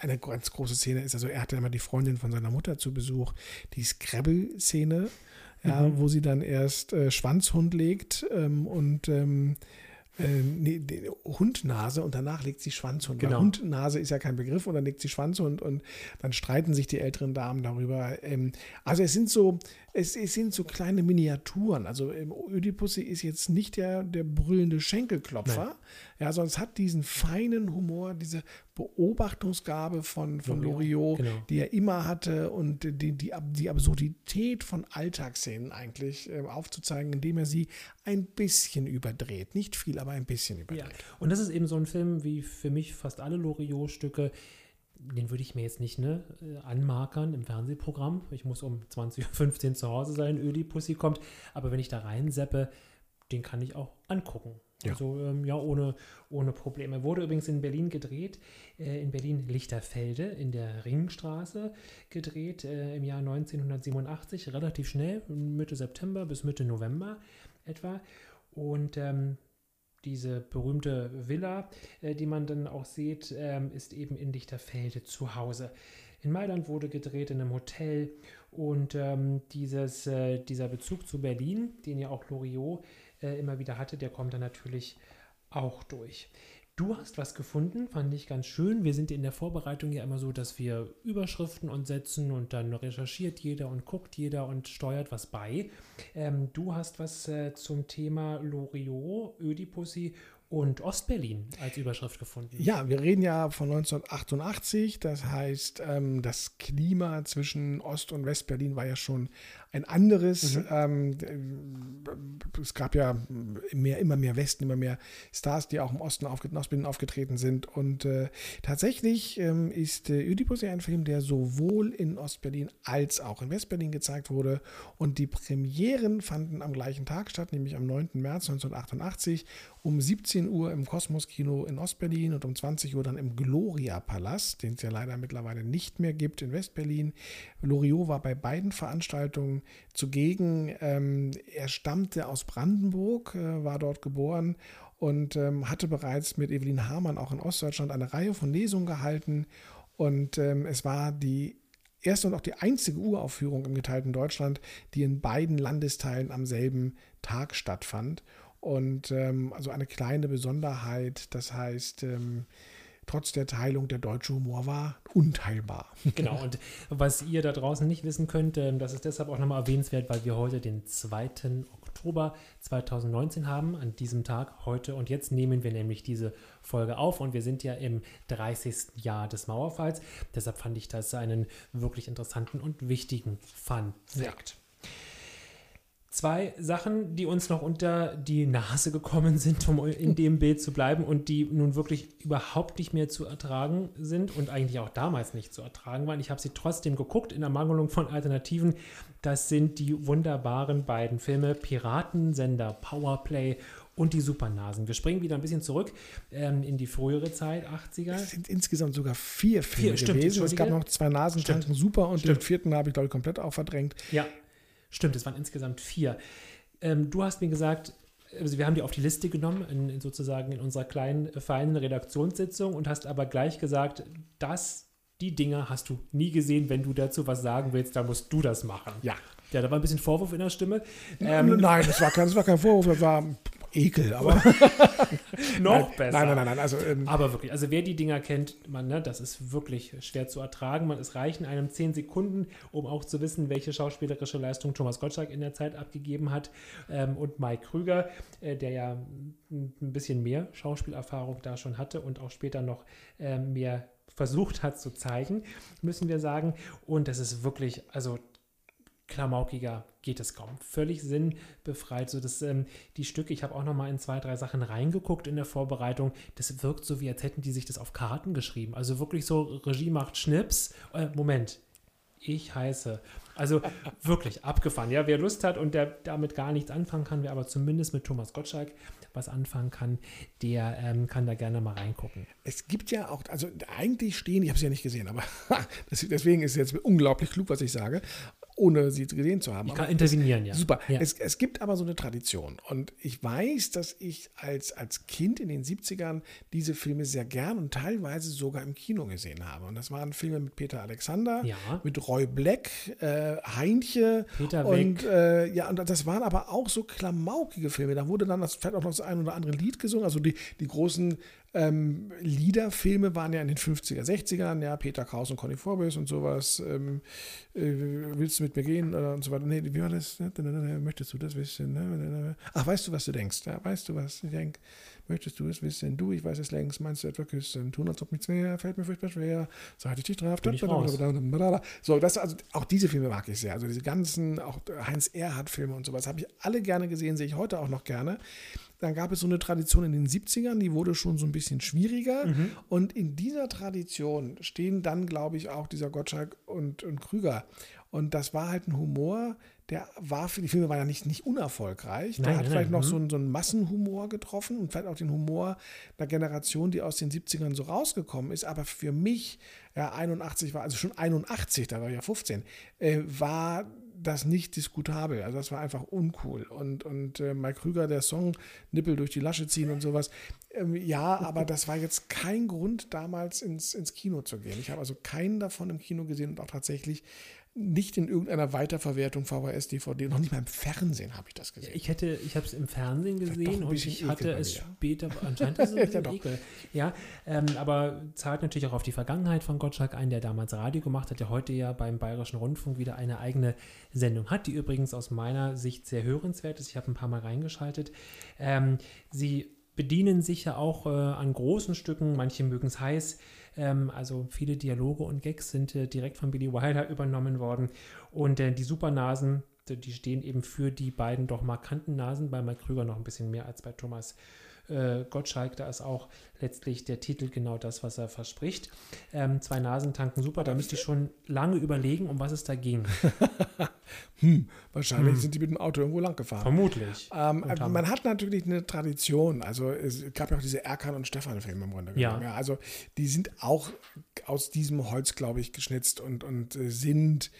Eine ganz große Szene ist, also er hatte immer die Freundin von seiner Mutter zu Besuch, die Scrabble-Szene, ja, Mhm. wo sie dann erst äh, Schwanzhund legt ähm, und ähm, äh, nee, die Hundnase und danach legt sie Schwanzhund. Weil Genau. Hundnase ist ja kein Begriff und dann legt sie Schwanzhund und dann streiten sich die älteren Damen darüber. Ähm, also es sind so, es, es sind so kleine Miniaturen. Also Ödipussy ist jetzt nicht der, der brüllende Schenkelklopfer, Nein. ja, sondern es hat diesen feinen Humor, diese Beobachtungsgabe von, von Loriot, genau. die er immer hatte und die, die, die Absurdität von Alltagsszenen eigentlich ähm, aufzuzeigen, indem er sie ein bisschen überdreht. Nicht viel, aber ein bisschen überdreht. Ja. Und das ist eben so ein Film wie für mich fast alle Loriot-Stücke. Den würde ich mir jetzt nicht ne, äh, anmarkern im Fernsehprogramm. Ich muss um 20.15 Uhr zu Hause sein, Ödi-Pussy kommt. Aber wenn ich da reinseppe, den kann ich auch angucken. Ja. Also ähm, ja, ohne, ohne Probleme. Wurde übrigens in Berlin gedreht, äh, in Berlin-Lichterfelde, in der Ringstraße gedreht, äh, im Jahr 1987, relativ schnell, Mitte September bis Mitte November etwa. Und ähm, diese berühmte Villa, äh, die man dann auch sieht, ähm, ist eben in Lichterfelde zu Hause. In Mailand wurde gedreht in einem Hotel und ähm, dieses, äh, dieser Bezug zu Berlin, den ja auch Loriot äh, immer wieder hatte, der kommt dann natürlich auch durch. Du hast was gefunden, fand ich ganz schön. Wir sind in der Vorbereitung ja immer so, dass wir Überschriften und setzen und dann recherchiert jeder und guckt jeder und steuert was bei. Ähm, du hast was äh, zum Thema Loriot, Ödipussy und Ostberlin als Überschrift gefunden. Ja, wir reden ja von 1988. Das heißt, ähm, das Klima zwischen Ost- und Westberlin war ja schon ein anderes. Mhm. Ähm, äh, es gab ja mehr, immer mehr Westen, immer mehr Stars, die auch im Osten aufge in Ostberlin aufgetreten sind. Und äh, tatsächlich ähm, ist äh, Oedipus ja ein Film, der sowohl in Ostberlin als auch in Westberlin gezeigt wurde. Und die Premieren fanden am gleichen Tag statt, nämlich am 9. März 1988 um 17 Uhr im Kosmos-Kino in Ostberlin und um 20 Uhr dann im Gloria-Palast, den es ja leider mittlerweile nicht mehr gibt in Westberlin. Loriot war bei beiden Veranstaltungen zugegen. Ähm, er stammte aus Brandenburg, äh, war dort geboren und ähm, hatte bereits mit Evelyn Hamann auch in Ostdeutschland eine Reihe von Lesungen gehalten. Und ähm, es war die erste und auch die einzige Uraufführung im geteilten Deutschland, die in beiden Landesteilen am selben Tag stattfand. Und ähm, also eine kleine Besonderheit, das heißt, ähm, trotz der Teilung der deutsche Humor war unteilbar. Genau, und was ihr da draußen nicht wissen könnt, ähm, das ist deshalb auch nochmal erwähnenswert, weil wir heute den 2. Oktober 2019 haben, an diesem Tag, heute und jetzt nehmen wir nämlich diese Folge auf und wir sind ja im 30. Jahr des Mauerfalls. Deshalb fand ich das einen wirklich interessanten und wichtigen Fun-Fact. Zwei Sachen, die uns noch unter die Nase gekommen sind, um in dem Bild zu bleiben und die nun wirklich überhaupt nicht mehr zu ertragen sind und eigentlich auch damals nicht zu ertragen waren. Ich habe sie trotzdem geguckt in Ermangelung von Alternativen. Das sind die wunderbaren beiden Filme Piratensender Powerplay und die Supernasen. Wir springen wieder ein bisschen zurück ähm, in die frühere Zeit, 80er. Es sind insgesamt sogar vier Filme Vier, stimmt, gewesen. Es gab noch zwei Nasentanken, super, und Stimmt. den vierten habe ich, glaube ich, komplett auch verdrängt. Ja, stimmt, es waren insgesamt vier. Ähm, du hast mir gesagt, also wir haben die auf die Liste genommen, in, in sozusagen in unserer kleinen, äh, feinen Redaktionssitzung und hast aber gleich gesagt, dass die Dinger hast du nie gesehen. Wenn du dazu was sagen willst, dann musst du das machen. Ja. Ja, da war ein bisschen Vorwurf in der Stimme. Ähm, nein, das war, kein, das war kein Vorwurf, das war Ekel, aber. Noch Nein, besser. Nein, nein, nein, nein. Also, ähm, Aber wirklich, also wer die Dinger kennt, man, ne, das ist wirklich schwer zu ertragen. Man, es reichen einem zehn Sekunden, um auch zu wissen, welche schauspielerische Leistung Thomas Gottschalk in der Zeit abgegeben hat. Ähm, und Mike Krüger, äh, der ja ein bisschen mehr Schauspielerfahrung da schon hatte und auch später noch äh, mehr versucht hat zu zeigen, müssen wir sagen. Und das ist wirklich, also klamaukiger geht es kaum. Völlig sinnbefreit. So dass ähm, die Stücke, ich habe auch noch mal in zwei, drei Sachen reingeguckt in der Vorbereitung. Das wirkt so, wie als hätten die sich das auf Karten geschrieben. Also wirklich so, Regie macht Schnips. Äh, Moment, ich heiße. Also wirklich abgefahren. Ja, wer Lust hat und der damit gar nichts anfangen kann, wer aber zumindest mit Thomas Gottschalk was anfangen kann, der ähm, kann da gerne mal reingucken. Es gibt ja auch, also eigentlich stehen, ich habe es ja nicht gesehen, aber deswegen ist es jetzt unglaublich klug, was ich sage. Ohne sie gesehen zu haben. Ich kann Aber intervenieren, es, ja. Super. Ja. Es, es gibt aber so eine Tradition. Und ich weiß, dass ich als, als Kind in den 70ern diese Filme sehr gern und teilweise sogar im Kino gesehen habe. Und das waren Filme mit Peter Alexander, Ja. mit Roy Black, äh, Heinche. Peter und, äh, ja, und das waren aber auch so klamaukige Filme. Da wurde dann das, vielleicht auch noch das ein oder andere Lied gesungen. Also die, die großen ähm, Liederfilme waren ja in den 50er, 60ern, ja, Peter Kraus und Conny Vorbes und sowas. Ähm, äh, willst du mit mir gehen? Oder und so weiter. Nee, wie war das? Möchtest du das wissen? Ach, weißt du, was du denkst? Ja, weißt du, was ich denke? Möchtest du es wissen? Du, ich weiß es längst, meinst du etwa küssen? Tun, als ob nichts wäre, fällt mir furchtbar schwer. Seit ich dich raus. So, das, also auch diese Filme mag ich sehr. Also diese ganzen, auch Heinz Erhardt-Filme und sowas habe ich alle gerne gesehen, sehe ich heute auch noch gerne. Dann gab es so eine Tradition in den 70ern, die wurde schon so ein bisschen schwieriger. Mhm. Und in dieser Tradition stehen dann, glaube ich, auch dieser Gottschalk und, und Krüger. Und das war halt ein Humor, der war für die Filme war ja nicht, nicht unerfolgreich. Der Nein, hat nein, vielleicht nein, noch mhm. so einen, so einen Massenhumor getroffen und vielleicht auch den Humor einer Generation, die aus den 70ern so rausgekommen ist. Aber für mich, ja, 81 war, also schon 81, da war ich ja 15, äh, war das nicht diskutabel. Also das war einfach uncool. Und, und äh, Mike Krüger, der Song Nippel durch die Lasche ziehen und sowas. Ähm, ja, aber das war jetzt kein Grund, damals ins, ins Kino zu gehen. Ich habe also keinen davon im Kino gesehen und auch tatsächlich nicht in irgendeiner Weiterverwertung VHS, DVD, noch nicht mal im Fernsehen habe ich das gesehen. Ich hätte, ich habe es im Fernsehen gesehen und ich hatte es später, anscheinend ist es ein Ja. Ekel. Ja, ähm, aber zahlt natürlich auch auf die Vergangenheit von Gottschalk ein, der damals Radio gemacht hat, der heute ja beim Bayerischen Rundfunk wieder eine eigene Sendung hat, die übrigens aus meiner Sicht sehr hörenswert ist. Ich habe ein paar Mal reingeschaltet. Ähm, sie bedienen sich ja auch äh, an großen Stücken, manche mögen es heiß. Ähm, also viele Dialoge und Gags sind äh, direkt von Billy Wilder übernommen worden. Und äh, die Supernasen, die stehen eben für die beiden doch markanten Nasen. Bei Mike Krüger noch ein bisschen mehr als bei Thomas äh, Gottschalk. Da ist auch letztlich der Titel genau das, was er verspricht. Ähm, zwei Nasen tanken super. Da müsste ich schon lange überlegen, um was es da ging. Hm, wahrscheinlich Hm. sind die mit dem Auto irgendwo lang gefahren. Vermutlich. Ähm, man hat natürlich eine Tradition. Also es gab ja auch diese Erkan und Stefan-Filme im Grunde Ja. genommen. Ja. also die sind auch aus diesem Holz, glaube ich, geschnitzt und, und äh, sind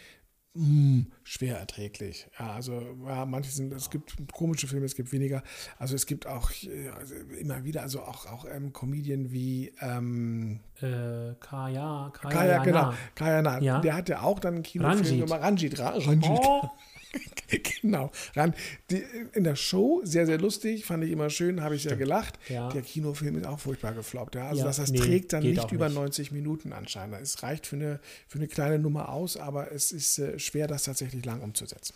mh, schwer erträglich. Ja, also ja, manche sind, es gibt komische Filme, es gibt weniger. Also es gibt auch also immer wieder, also auch, auch ähm, Comedien wie ähm, Äh, Kaya, Kaya, Kaya, genau. Kaya Na. Ja. Der hat ja auch dann einen Kinofilm Ranjit. gemacht. Ranjit, Ra Ranjit. Oh. genau. Ran, die, in der Show sehr, sehr lustig, fand ich immer schön, habe ich sehr gelacht. Ja. Der Kinofilm ist auch furchtbar gefloppt. Ja. Also Ja, das, das nee, trägt dann nicht über nicht. 90 Minuten anscheinend. Es reicht für eine, für eine kleine Nummer aus, aber es ist äh, schwer, das tatsächlich lang umzusetzen.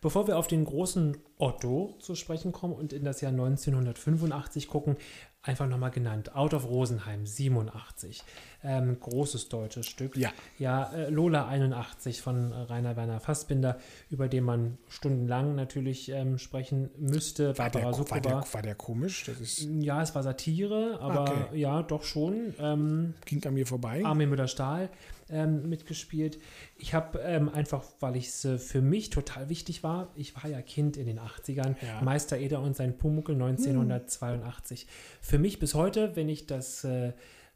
Bevor wir auf den großen Otto zu sprechen kommen und in das Jahr 1985 gucken, einfach nochmal genannt, Out of Rosenheim 87. Ähm, großes deutsches Stück. Ja. Ja, äh, Lola 81 von äh, Rainer Werner Fassbinder, über den man stundenlang natürlich ähm, sprechen müsste. War der, war, der, war der komisch? Das ist, Ja, es war Satire, aber Okay. ja, doch schon. Ähm, ging an mir vorbei. Armin Müller-Stahl ähm, mitgespielt. Ich habe ähm, einfach, weil ich es äh, für mich total wichtig war, ich war ja Kind in den 80ern, Ja. Meister Eder und sein Pumuckel 1982. Für mich bis heute, wenn ich das äh,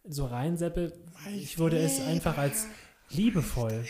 so reinseppe, ich würde es einfach als liebevoll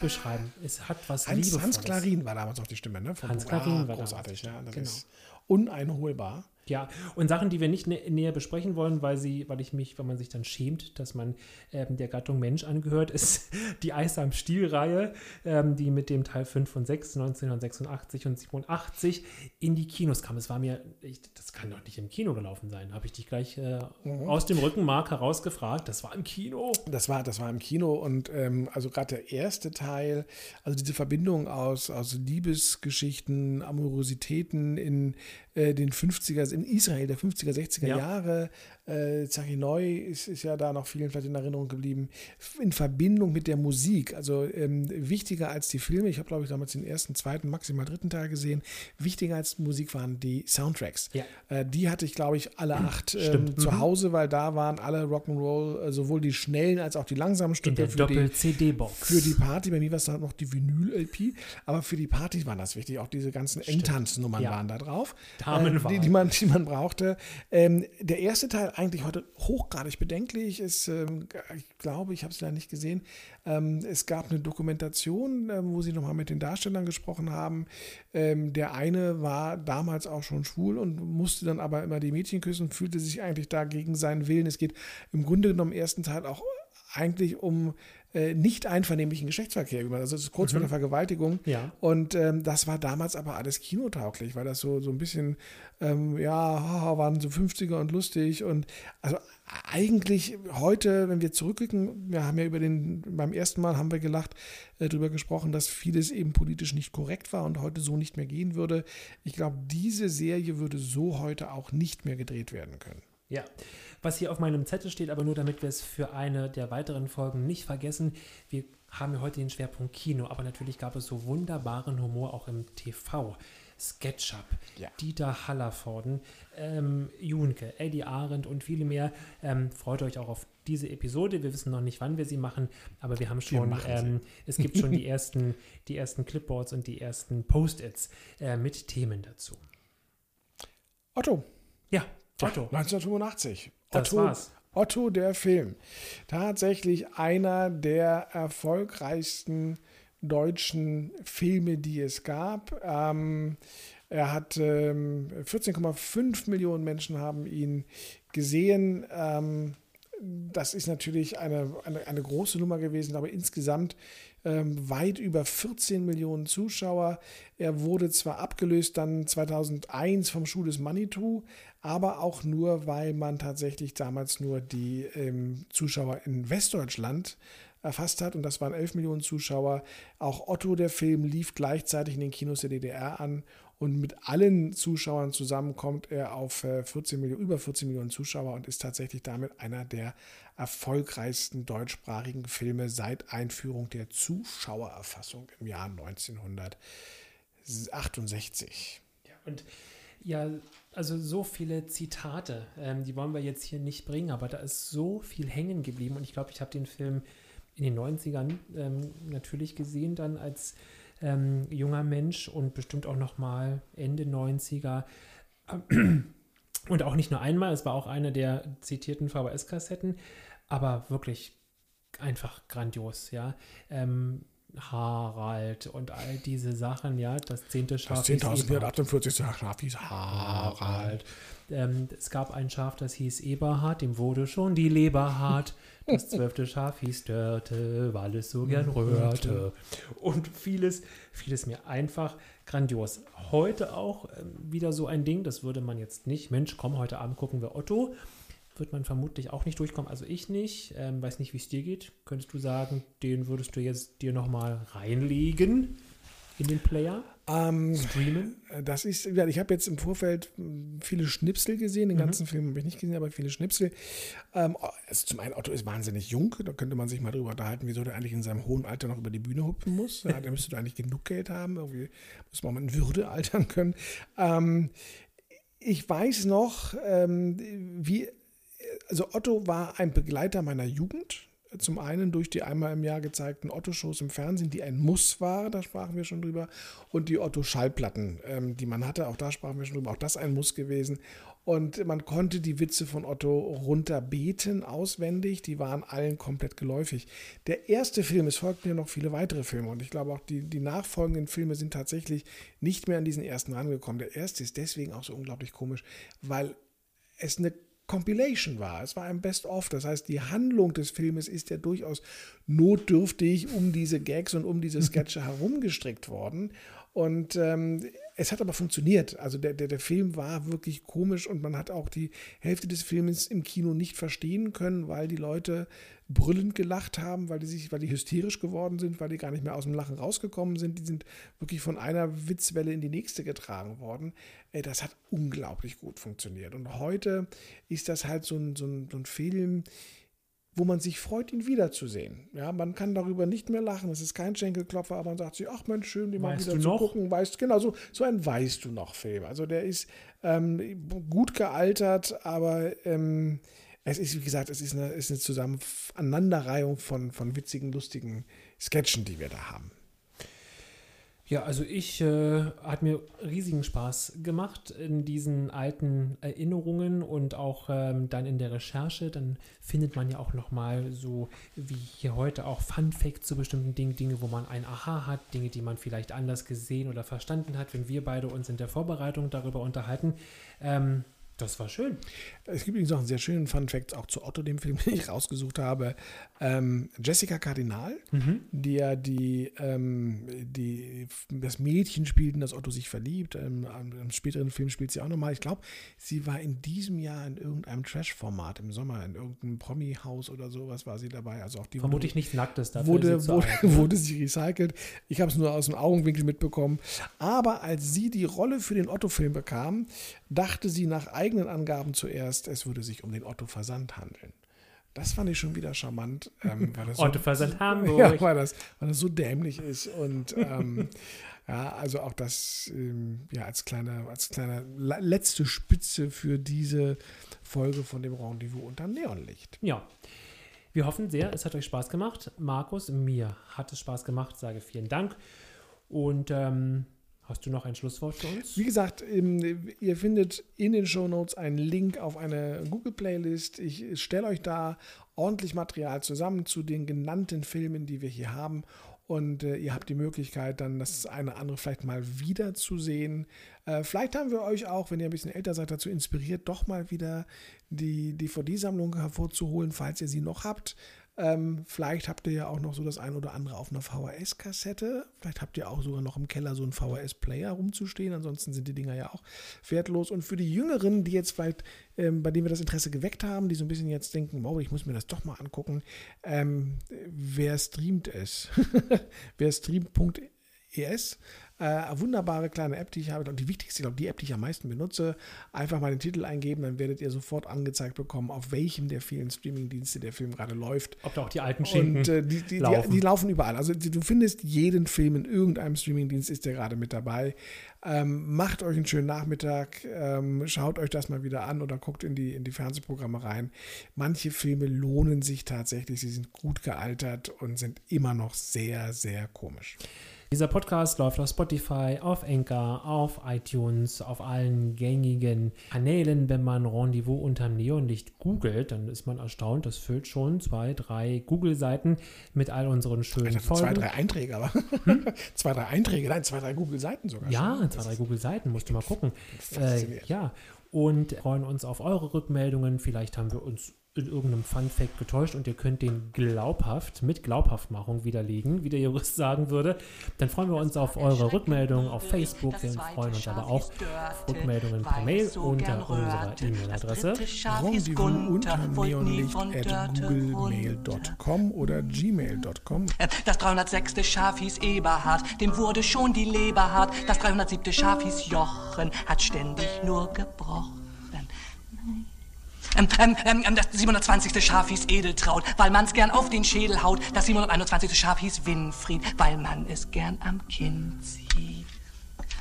beschreiben. Es hat was Hans, Liebevolles. Hans Klarin war damals auch die Stimme, ne? Von Hans. Klarin war Großartig, ja. Das genau. ist uneinholbar. Ja, und Sachen, die wir nicht nä näher besprechen wollen, weil sie, weil ich mich, wenn man sich dann schämt, dass man ähm, der Gattung Mensch angehört, ist die Eis am Stiel-Reihe, ähm, die mit dem Teil 5 und 6 1986 und 87 in die Kinos kam. Es war mir, ich, das kann doch nicht im Kino gelaufen sein. Habe ich dich gleich äh, Mhm. aus dem Rückenmark herausgefragt. Das war im Kino. Das war, das war im Kino und ähm, also gerade der erste Teil, also diese Verbindung aus, aus Liebesgeschichten, Amorositäten in äh, den 50er, in Israel der 50er, 60er Ja. Jahre, äh, Zachi Neu ist, ist ja da noch vielen vielleicht in Erinnerung geblieben, in Verbindung mit der Musik, also ähm, wichtiger als die Filme, ich habe glaube ich damals den ersten, zweiten, maximal dritten Teil gesehen, wichtiger als Musik waren die Soundtracks. Ja. Äh, die hatte ich glaube ich alle acht ähm, Stimmt. zu Mhm. Hause, weil da waren alle Rock'n'Roll, äh, sowohl die schnellen als auch die langsamen In Stücke der für die, Doppel-CD-Box. für die Party. Bei mir war es dann noch die Vinyl-LP, aber für die Partys war das wichtig. Auch diese ganzen Endtanznummern Ja. waren da drauf, äh, die, die, man, die man brauchte. Ähm, der erste Teil eigentlich heute hochgradig bedenklich. Es, ähm, ich glaube, ich habe es leider nicht gesehen. Ähm, es gab eine Dokumentation, äh, wo sie nochmal mit den Darstellern gesprochen haben. Ähm, der eine war damals auch schon schwul und musste dann aber immer die Mädchen küssen, fühlte sich eigentlich da gegen seinen Willen. Es geht im Grunde genommen im ersten Teil auch eigentlich um äh, nicht einvernehmlichen Geschlechtsverkehr. Also das ist kurz mhm. vor der Vergewaltigung. Ja. Und ähm, das war damals aber alles kinotauglich, weil das so, so ein bisschen, ähm, ja, waren so 50er und lustig. Und also eigentlich heute, wenn wir zurückblicken, wir haben ja über den, beim ersten Mal haben wir gelacht, äh, darüber gesprochen, dass vieles eben politisch nicht korrekt war und heute so nicht mehr gehen würde. Ich glaube, diese Serie würde so heute auch nicht mehr gedreht werden können. Ja, was hier auf meinem Zettel steht, aber nur damit wir es für eine der weiteren Folgen nicht vergessen, wir haben ja heute den Schwerpunkt Kino, aber natürlich gab es so wunderbaren Humor auch im TV. SketchUp, ja. Dieter Hallervorden, ähm, Junke, Eddie Arendt und viele mehr. Ähm, freut euch auch auf diese Episode. Wir wissen noch nicht, wann wir sie machen, aber wir haben schon, wir ähm, es gibt schon die ersten, die ersten Clipboards und die ersten Post-its äh, mit Themen dazu. Otto. Ja, Otto. 1985. Das Otto, war's. Otto, der Film. Tatsächlich einer der erfolgreichsten deutschen Filme, die es gab. Ähm, er hat ähm, 14,5 Millionen Menschen haben ihn gesehen. Ähm, das ist natürlich eine, eine, eine, große Nummer gewesen, aber insgesamt ähm, weit über 14 Millionen Zuschauer. Er wurde zwar abgelöst dann 2001 vom Schuh des Manitou, aber auch nur, weil man tatsächlich damals nur die ähm, Zuschauer in Westdeutschland erfasst hat und das waren 11 Millionen Zuschauer. Auch Otto, der Film, lief gleichzeitig in den Kinos der DDR an und mit allen Zuschauern zusammen kommt er auf 14 äh, Millionen, über 14 Millionen Zuschauer und ist tatsächlich damit einer der erfolgreichsten deutschsprachigen Filme seit Einführung der Zuschauererfassung im Jahr 1968. Ja, und ja, also so viele Zitate, ähm, die wollen wir jetzt hier nicht bringen, aber da ist so viel hängen geblieben und ich glaube, ich habe den Film in den 90ern ähm, natürlich gesehen, dann als ähm, junger Mensch und bestimmt auch noch mal Ende 90er. Und auch nicht nur einmal, es war auch eine der zitierten VHS-Kassetten, aber wirklich einfach grandios, ja. Ähm, Harald und all diese Sachen, ja, das zehnte Schaf. Das 10.448. Schaf hieß Harald. Ähm, es gab ein Schaf, das hieß Eberhard, dem wurde schon die Leber hart. Das zwölfte Schaf hieß Dörte, weil es so gern röhrte. Und vieles, vieles mir einfach grandios. Heute auch äh, wieder so ein Ding, das würde man jetzt nicht. Mensch, komm, heute Abend gucken wir Otto wird man vermutlich auch nicht durchkommen. Also ich nicht. Ähm, weiß nicht, wie es dir geht. Könntest du sagen, den würdest du jetzt dir nochmal reinlegen in den Player? Ähm, Streamen? Das ist, ja, ich habe jetzt im Vorfeld hm, viele Schnipsel gesehen. Den mhm. ganzen Film habe ich nicht gesehen, aber viele Schnipsel. Ähm, also zum einen, Otto ist wahnsinnig jung. Da könnte man sich mal drüber unterhalten, wieso der eigentlich in seinem hohen Alter noch über die Bühne hupfen muss. Ja, der müsste eigentlich genug Geld haben. Irgendwie muss man in Würde altern können. Ähm, ich weiß noch, ähm, wie also Otto war ein Begleiter meiner Jugend. Zum einen durch die einmal im Jahr gezeigten Otto-Shows im Fernsehen, die ein Muss waren, da sprachen wir schon drüber, und die Otto-Schallplatten, ähm, die man hatte, auch da sprachen wir schon drüber, auch das ein Muss gewesen. Und man konnte die Witze von Otto runterbeten, auswendig, die waren allen komplett geläufig. Der erste Film, es folgten ja noch viele weitere Filme und ich glaube auch die, die nachfolgenden Filme sind tatsächlich nicht mehr an diesen ersten rangekommen. Der erste ist deswegen auch so unglaublich komisch, weil es eine Compilation war. Es war ein Best-of. Das heißt, die Handlung des Filmes ist ja durchaus notdürftig um diese Gags und um diese Sketche herumgestrickt worden. Und ähm, es hat aber funktioniert. Also der, der, der Film war wirklich komisch und man hat auch die Hälfte des Films im Kino nicht verstehen können, weil die Leute brüllend gelacht haben, weil die sich, weil die hysterisch geworden sind, weil die gar nicht mehr aus dem Lachen rausgekommen sind. Die sind wirklich von einer Witzwelle in die nächste getragen worden. Das hat unglaublich gut funktioniert. Und heute ist das halt so ein, so ein, so ein Film, wo man sich freut, ihn wiederzusehen. Ja, man kann darüber nicht mehr lachen. Es ist kein Schenkelklopfer, aber man sagt sich, ach Mensch, schön, den mal wieder zu noch? gucken. Weißt, genau, so, so ein Weißt du noch Film. Also der ist ähm, gut gealtert, aber ähm, es ist, wie gesagt, es ist eine, ist eine Zusammeneinanderreihung von, von witzigen, lustigen Sketchen, die wir da haben. Ja, also ich äh, hat mir riesigen Spaß gemacht in diesen alten Erinnerungen und auch ähm, dann in der Recherche. Dann findet man ja auch noch mal so wie hier heute auch Fun Facts zu bestimmten Dingen, Dinge, wo man ein Aha hat, Dinge, die man vielleicht anders gesehen oder verstanden hat, wenn wir beide uns in der Vorbereitung darüber unterhalten. Ähm, das war schön. Es gibt übrigens auch einen sehr schönen Fun-Fact auch zu Otto, dem Film, den ich rausgesucht habe. Ähm, Jessica Kardinal, mhm. die ja die, ähm, die, das Mädchen spielt, in das Otto sich verliebt. Ähm, Im späteren Film spielt sie auch nochmal. Ich glaube, sie war in diesem Jahr in irgendeinem Trash-Format im Sommer, in irgendeinem Promi-Haus oder sowas war sie dabei. Also auch die Vermutlich nichts Nacktes. Dafür wurde, sie wurde, alt, wurde sie recycelt. Ich habe es nur aus dem Augenwinkel mitbekommen. Aber als sie die Rolle für den Otto-Film bekam, dachte sie nach eigenen Angaben zuerst, es würde sich um den Otto Versand handeln. Das fand ich schon wieder charmant. Ähm, weil das Otto so, Versand Hamburg. Ja, weil das, weil das so dämlich ist. Und ähm, ja, also auch das ähm, ja, als kleine, als kleine letzte Spitze für diese Folge von dem Rendezvous unter Neonlicht. Ja. Wir hoffen sehr, es hat euch Spaß gemacht. Markus, mir hat es Spaß gemacht. Sage vielen Dank. Und ähm, Hast du noch ein Schlusswort für uns? Wie gesagt, ihr findet in den Show Notes einen Link auf eine Google-Playlist. Ich stelle euch da ordentlich Material zusammen zu den genannten Filmen, die wir hier haben. Und äh, ihr habt die Möglichkeit, dann das eine oder andere vielleicht mal wieder zu. Äh, vielleicht haben wir euch auch, wenn ihr ein bisschen älter seid, dazu inspiriert, doch mal wieder die DVD-Sammlung hervorzuholen, falls ihr sie noch habt. Ähm, vielleicht habt ihr ja auch noch so das ein oder andere auf einer VHS-Kassette. Vielleicht habt ihr auch sogar noch im Keller so einen VHS-Player rumzustehen. Ansonsten sind die Dinger ja auch wertlos. Und für die Jüngeren, die jetzt vielleicht, ähm, bei denen wir das Interesse geweckt haben, die so ein bisschen jetzt denken, wow, ich muss mir das doch mal angucken, ähm, wer streamt es? wer streamt.es? Äh, wunderbare kleine App, die ich habe. Und die wichtigste, ich glaube, die App, die ich am meisten benutze. Einfach mal den Titel eingeben, dann werdet ihr sofort angezeigt bekommen, auf welchem der vielen Streamingdienste der Film gerade läuft. Ob da auch die alten Schinken Und äh, die, die, laufen. Die, die, laufen überall. Also du findest jeden Film in irgendeinem Streamingdienst, ist der gerade mit dabei. Ähm, macht euch einen schönen Nachmittag, ähm, schaut euch das mal wieder an oder guckt in die, in die Fernsehprogramme rein. Manche Filme lohnen sich tatsächlich, sie sind gut gealtert und sind immer noch sehr, sehr komisch. Dieser Podcast läuft auf Spotify, auf Anchor, auf iTunes, auf allen gängigen Kanälen. Wenn man Rendezvous unterm Neonlicht googelt, dann ist man erstaunt. Das füllt schon zwei, drei Google-Seiten mit all unseren schönen also Folgen. Zwei, drei Einträge, aber. Hm? zwei, drei Einträge, nein, zwei, drei Google-Seiten sogar. Ja, schon. zwei, drei Google-Seiten, musst du mal gucken. Äh, ja, und freuen uns auf eure Rückmeldungen. Vielleicht haben wir uns in irgendeinem Fun-Fact getäuscht und ihr könnt den glaubhaft, mit Glaubhaftmachung widerlegen, wie der Jurist sagen würde, dann freuen wir uns auf eure Rückmeldungen auf Facebook. Wir freuen uns aber auch auf Rückmeldungen per Mail unter unserer E-Mail-Adresse rendezvous-neonlicht.googlemail.com oder gmail.com. Das 306. Schaf hieß Eberhard, dem wurde schon die Leber hart. Das 307. Schaf hieß Jochen, hat ständig nur gebrochen. Ähm, ähm, ähm, das 720. Schaf hieß Edeltraut, weil man's gern auf den Schädel haut. Das 721. Schaf hieß Winfried, weil man es gern am Kinn zieht.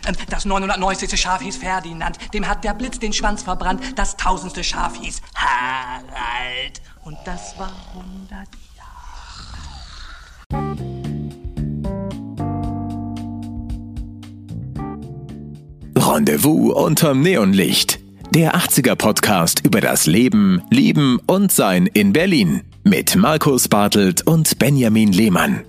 Ähm, das 990. Schaf hieß Ferdinand, dem hat der Blitz den Schwanz verbrannt. Das 1000. Schaf hieß Harald und das war 100 Jahre Rendezvous unterm Neonlicht der 80er Podcast über das Leben, Lieben und Sein in Berlin mit Markus Bartelt und Benjamin Lehmann.